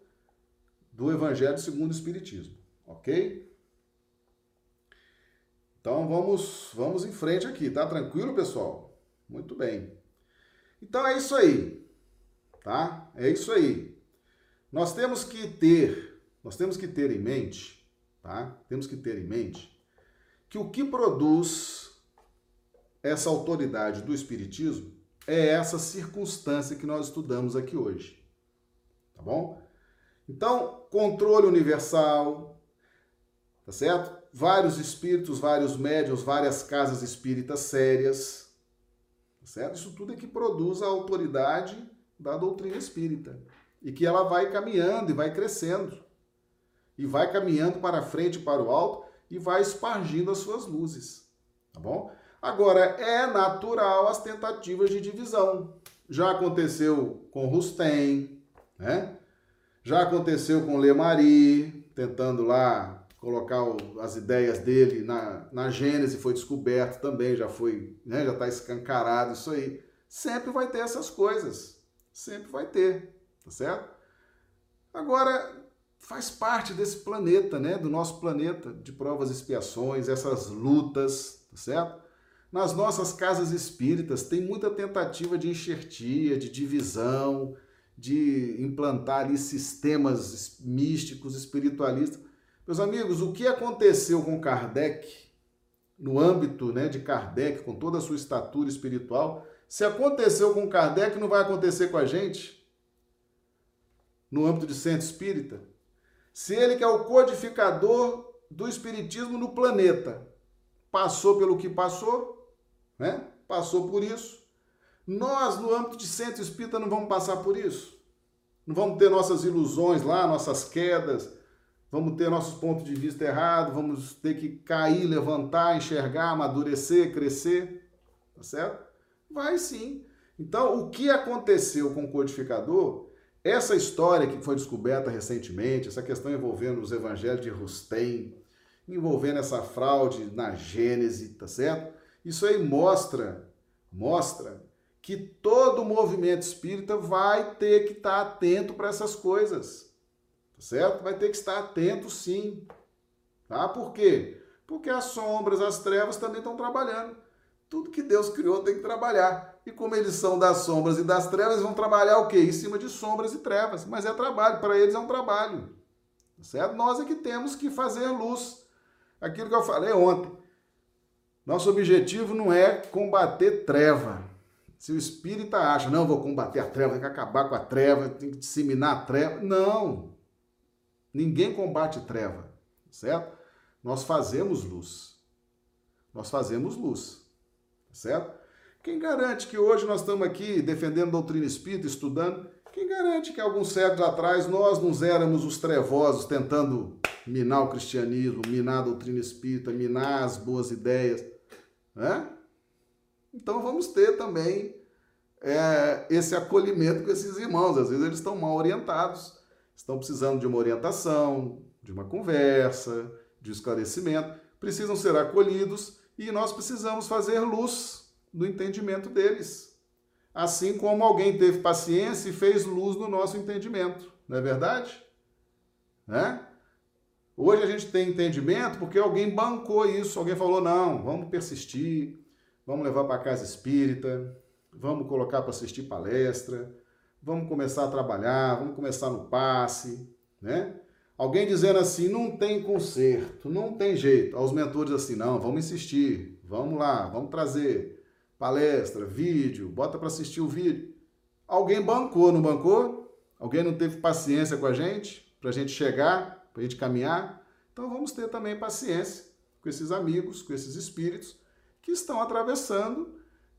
do Evangelho segundo o Espiritismo, ok? Então vamos, vamos em frente aqui, tá tranquilo, pessoal? Muito bem. Então é isso aí tá? É isso aí. Nós temos que ter nós temos que ter em mente, tá? Temos que ter em mente que o que produz essa autoridade do espiritismo é essa circunstância que nós estudamos aqui hoje. Tá bom? Então, controle universal, tá certo? Vários espíritos, vários médios, várias casas espíritas sérias, tá certo? Isso tudo é que produz a autoridade da doutrina espírita e que ela vai caminhando e vai crescendo e vai caminhando para frente, para o alto e vai espargindo as suas luzes, tá bom? Agora, é natural as tentativas de divisão. Já aconteceu com Rustem, né? Já aconteceu com Lemari, tentando lá colocar as ideias dele na, na Gênese, foi descoberto também, já foi, né? já está escancarado isso aí. Sempre vai ter essas coisas. Sempre vai ter, tá certo? Agora, faz parte desse planeta, né? Do nosso planeta, de provas e expiações, essas lutas, tá certo? Nas nossas casas espíritas tem muita tentativa de enxertia, de divisão, de implantar ali sistemas místicos, espiritualistas. Meus amigos, o que aconteceu com Kardec, no âmbito né, de Kardec, com toda a sua estatura espiritual, se aconteceu com Kardec, não vai acontecer com a gente? No âmbito de centro espírita? Se ele, que é o codificador do espiritismo no planeta, passou pelo que passou, né? Passou por isso. Nós, no âmbito de centro espírita, não vamos passar por isso. Não vamos ter nossas ilusões lá, nossas quedas, vamos ter nossos pontos de vista errados, vamos ter que cair, levantar, enxergar, amadurecer, crescer, tá certo? Vai sim. Então, o que aconteceu com o codificador, essa história que foi descoberta recentemente, essa questão envolvendo os evangelhos de Rustem, envolvendo essa fraude na Gênese, tá certo? Isso aí mostra, mostra que todo movimento espírita vai ter que estar atento para essas coisas, tá certo? Vai ter que estar atento sim, tá? Por quê? Porque as sombras, as trevas também estão trabalhando. Tudo que Deus criou tem que trabalhar. E como eles são das sombras e das trevas, eles vão trabalhar o quê? Em cima de sombras e trevas. Mas é trabalho, para eles é um trabalho. Certo? Nós é que temos que fazer luz. Aquilo que eu falei ontem. Nosso objetivo não é combater treva. Se o espírita acha, não, vou combater a treva, tem que acabar com a treva, tem que disseminar a treva. Não. Ninguém combate treva, certo? Nós fazemos luz. Nós fazemos luz certo? Quem garante que hoje nós estamos aqui defendendo a doutrina espírita, estudando? Quem garante que alguns séculos atrás nós não éramos os trevosos tentando minar o cristianismo, minar a doutrina espírita, minar as boas ideias? Né? Então vamos ter também é, esse acolhimento com esses irmãos. Às vezes eles estão mal orientados, estão precisando de uma orientação, de uma conversa, de esclarecimento, precisam ser acolhidos e nós precisamos fazer luz no entendimento deles. Assim como alguém teve paciência e fez luz no nosso entendimento, não é verdade? Né? Hoje a gente tem entendimento porque alguém bancou isso, alguém falou: não, vamos persistir, vamos levar para casa espírita, vamos colocar para assistir palestra, vamos começar a trabalhar, vamos começar no passe, né? Alguém dizendo assim, não tem conserto, não tem jeito. Aos mentores assim, não, vamos insistir, vamos lá, vamos trazer palestra, vídeo, bota para assistir o vídeo. Alguém bancou, não bancou? Alguém não teve paciência com a gente, para a gente chegar, para a gente caminhar? Então vamos ter também paciência com esses amigos, com esses espíritos que estão atravessando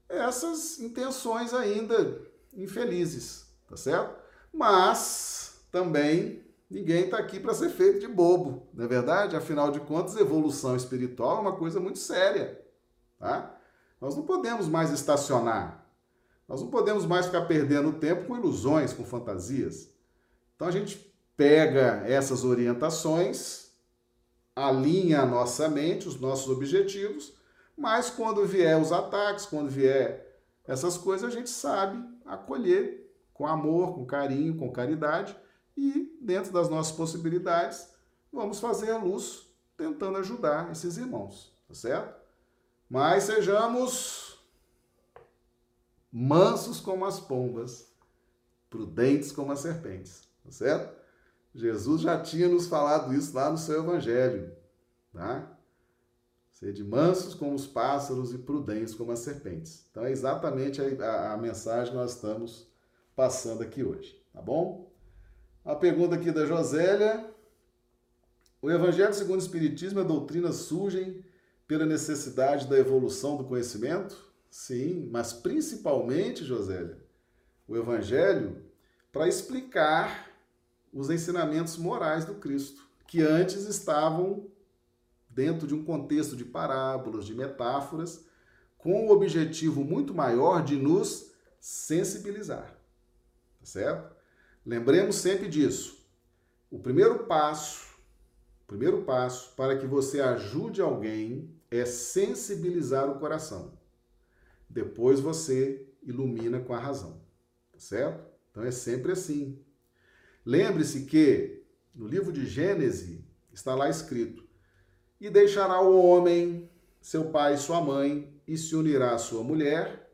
essas intenções ainda infelizes, tá certo? Mas também Ninguém está aqui para ser feito de bobo, não é verdade? Afinal de contas, evolução espiritual é uma coisa muito séria. Tá? Nós não podemos mais estacionar. Nós não podemos mais ficar perdendo tempo com ilusões, com fantasias. Então a gente pega essas orientações, alinha a nossa mente, os nossos objetivos, mas quando vier os ataques, quando vier essas coisas, a gente sabe acolher com amor, com carinho, com caridade e, dentro das nossas possibilidades, vamos fazer a luz tentando ajudar esses irmãos, tá certo? Mas sejamos mansos como as pombas, prudentes como as serpentes, tá certo? Jesus já tinha nos falado isso lá no seu evangelho, tá? Sede mansos como os pássaros e prudentes como as serpentes. Então é exatamente a, a, a mensagem que nós estamos passando aqui hoje, tá bom? A pergunta aqui da Josélia. O Evangelho segundo o Espiritismo e a doutrina surgem pela necessidade da evolução do conhecimento? Sim, mas principalmente, Josélia, o Evangelho para explicar os ensinamentos morais do Cristo, que antes estavam dentro de um contexto de parábolas, de metáforas, com o objetivo muito maior de nos sensibilizar. Tá certo? Lembremos sempre disso. O primeiro passo, o primeiro passo para que você ajude alguém é sensibilizar o coração. Depois você ilumina com a razão. Tá certo? Então é sempre assim. Lembre-se que no livro de Gênesis está lá escrito: e deixará o homem, seu pai e sua mãe, e se unirá à sua mulher,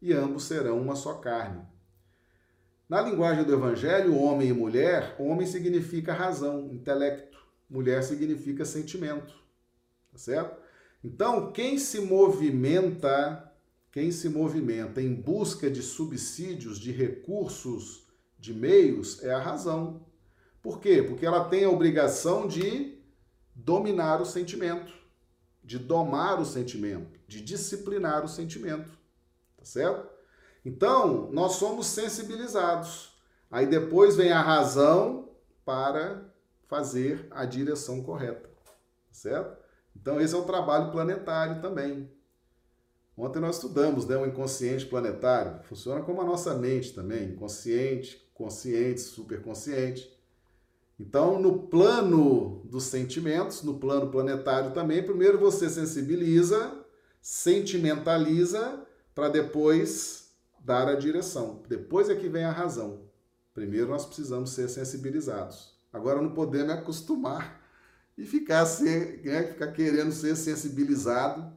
e ambos serão uma só carne. Na linguagem do Evangelho, homem e mulher, homem significa razão, intelecto, mulher significa sentimento. Tá certo? Então, quem se movimenta, quem se movimenta em busca de subsídios, de recursos, de meios, é a razão. Por quê? Porque ela tem a obrigação de dominar o sentimento, de domar o sentimento, de disciplinar o sentimento. Tá certo? Então, nós somos sensibilizados. Aí depois vem a razão para fazer a direção correta. Tá certo? Então, esse é o trabalho planetário também. Ontem nós estudamos né, o inconsciente planetário. Funciona como a nossa mente também: inconsciente, consciente, superconsciente. Então, no plano dos sentimentos, no plano planetário também, primeiro você sensibiliza, sentimentaliza, para depois dar a direção. Depois é que vem a razão. Primeiro nós precisamos ser sensibilizados. Agora não podemos acostumar e ficar, ser, né, ficar querendo ser sensibilizado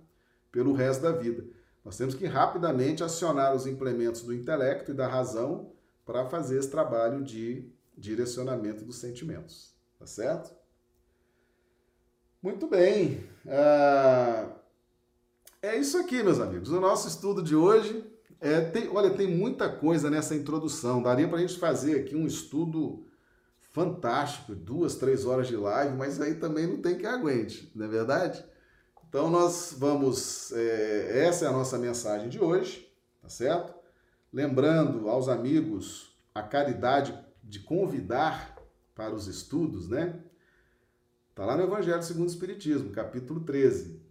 pelo resto da vida. Nós temos que rapidamente acionar os implementos do intelecto e da razão para fazer esse trabalho de direcionamento dos sentimentos, tá certo? Muito bem. Ah, é isso aqui, meus amigos. O nosso estudo de hoje é, tem, olha, tem muita coisa nessa introdução. Daria para a gente fazer aqui um estudo fantástico, duas, três horas de live, mas aí também não tem que aguente, não é verdade? Então nós vamos. É, essa é a nossa mensagem de hoje, tá certo? Lembrando aos amigos a caridade de convidar para os estudos, né? Está lá no Evangelho segundo o Espiritismo, capítulo 13,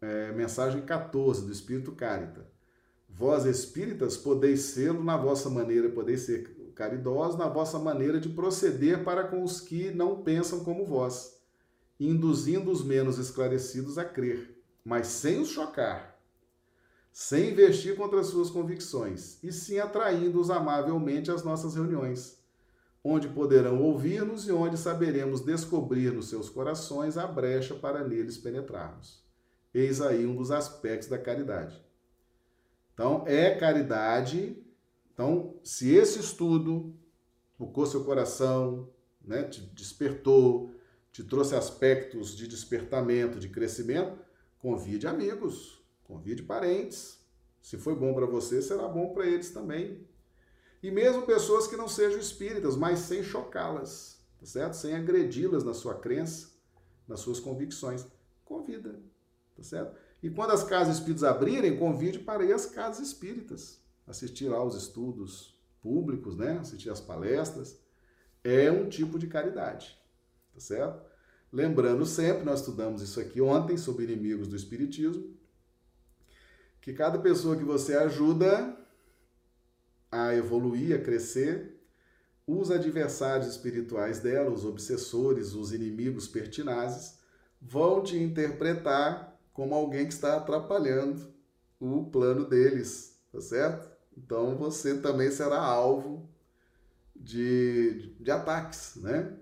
é, mensagem 14 do Espírito Carita. Vós espíritas podeis sê-lo na vossa maneira, podeis ser caridosos na vossa maneira de proceder para com os que não pensam como vós, induzindo os menos esclarecidos a crer, mas sem os chocar, sem investir contra as suas convicções, e sim atraindo-os amavelmente às nossas reuniões onde poderão ouvir-nos e onde saberemos descobrir nos seus corações a brecha para neles penetrarmos. Eis aí um dos aspectos da caridade. Então, é caridade. Então, se esse estudo tocou seu coração, né, te despertou, te trouxe aspectos de despertamento, de crescimento, convide amigos, convide parentes. Se foi bom para você, será bom para eles também. E mesmo pessoas que não sejam espíritas, mas sem chocá-las, tá certo? Sem agredi-las na sua crença, nas suas convicções. Convida, tá certo? E quando as casas espíritas abrirem, convide para ir às casas espíritas, assistir lá os estudos públicos, né? Assistir às palestras. É um tipo de caridade, tá certo? Lembrando sempre, nós estudamos isso aqui ontem sobre inimigos do espiritismo, que cada pessoa que você ajuda a evoluir, a crescer, os adversários espirituais dela, os obsessores, os inimigos pertinazes, vão te interpretar como alguém que está atrapalhando o plano deles, tá certo? Então você também será alvo de, de ataques, né?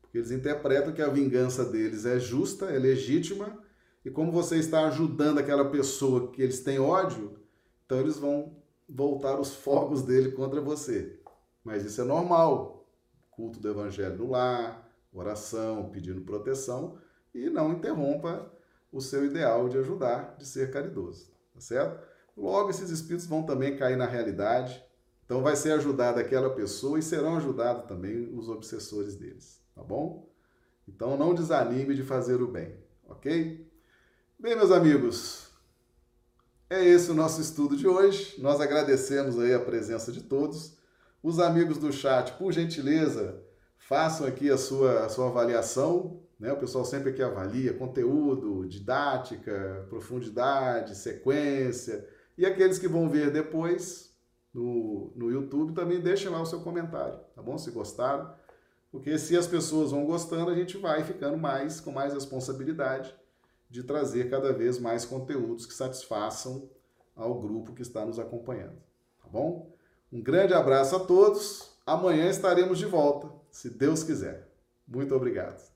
Porque eles interpretam que a vingança deles é justa, é legítima, e como você está ajudando aquela pessoa que eles têm ódio, então eles vão voltar os fogos dele contra você. Mas isso é normal. culto do evangelho no lar, oração, pedindo proteção e não interrompa o seu ideal de ajudar, de ser caridoso, tá certo? Logo esses espíritos vão também cair na realidade, então vai ser ajudada aquela pessoa e serão ajudados também os obsessores deles, tá bom? Então não desanime de fazer o bem, ok? Bem, meus amigos, é esse o nosso estudo de hoje. Nós agradecemos aí a presença de todos. Os amigos do chat, por gentileza, façam aqui a sua, a sua avaliação. Né? O pessoal sempre aqui avalia conteúdo, didática, profundidade, sequência. E aqueles que vão ver depois no, no YouTube, também deixem lá o seu comentário, tá bom? Se gostaram. Porque se as pessoas vão gostando, a gente vai ficando mais com mais responsabilidade de trazer cada vez mais conteúdos que satisfaçam ao grupo que está nos acompanhando, tá bom? Um grande abraço a todos. Amanhã estaremos de volta, se Deus quiser. Muito obrigado.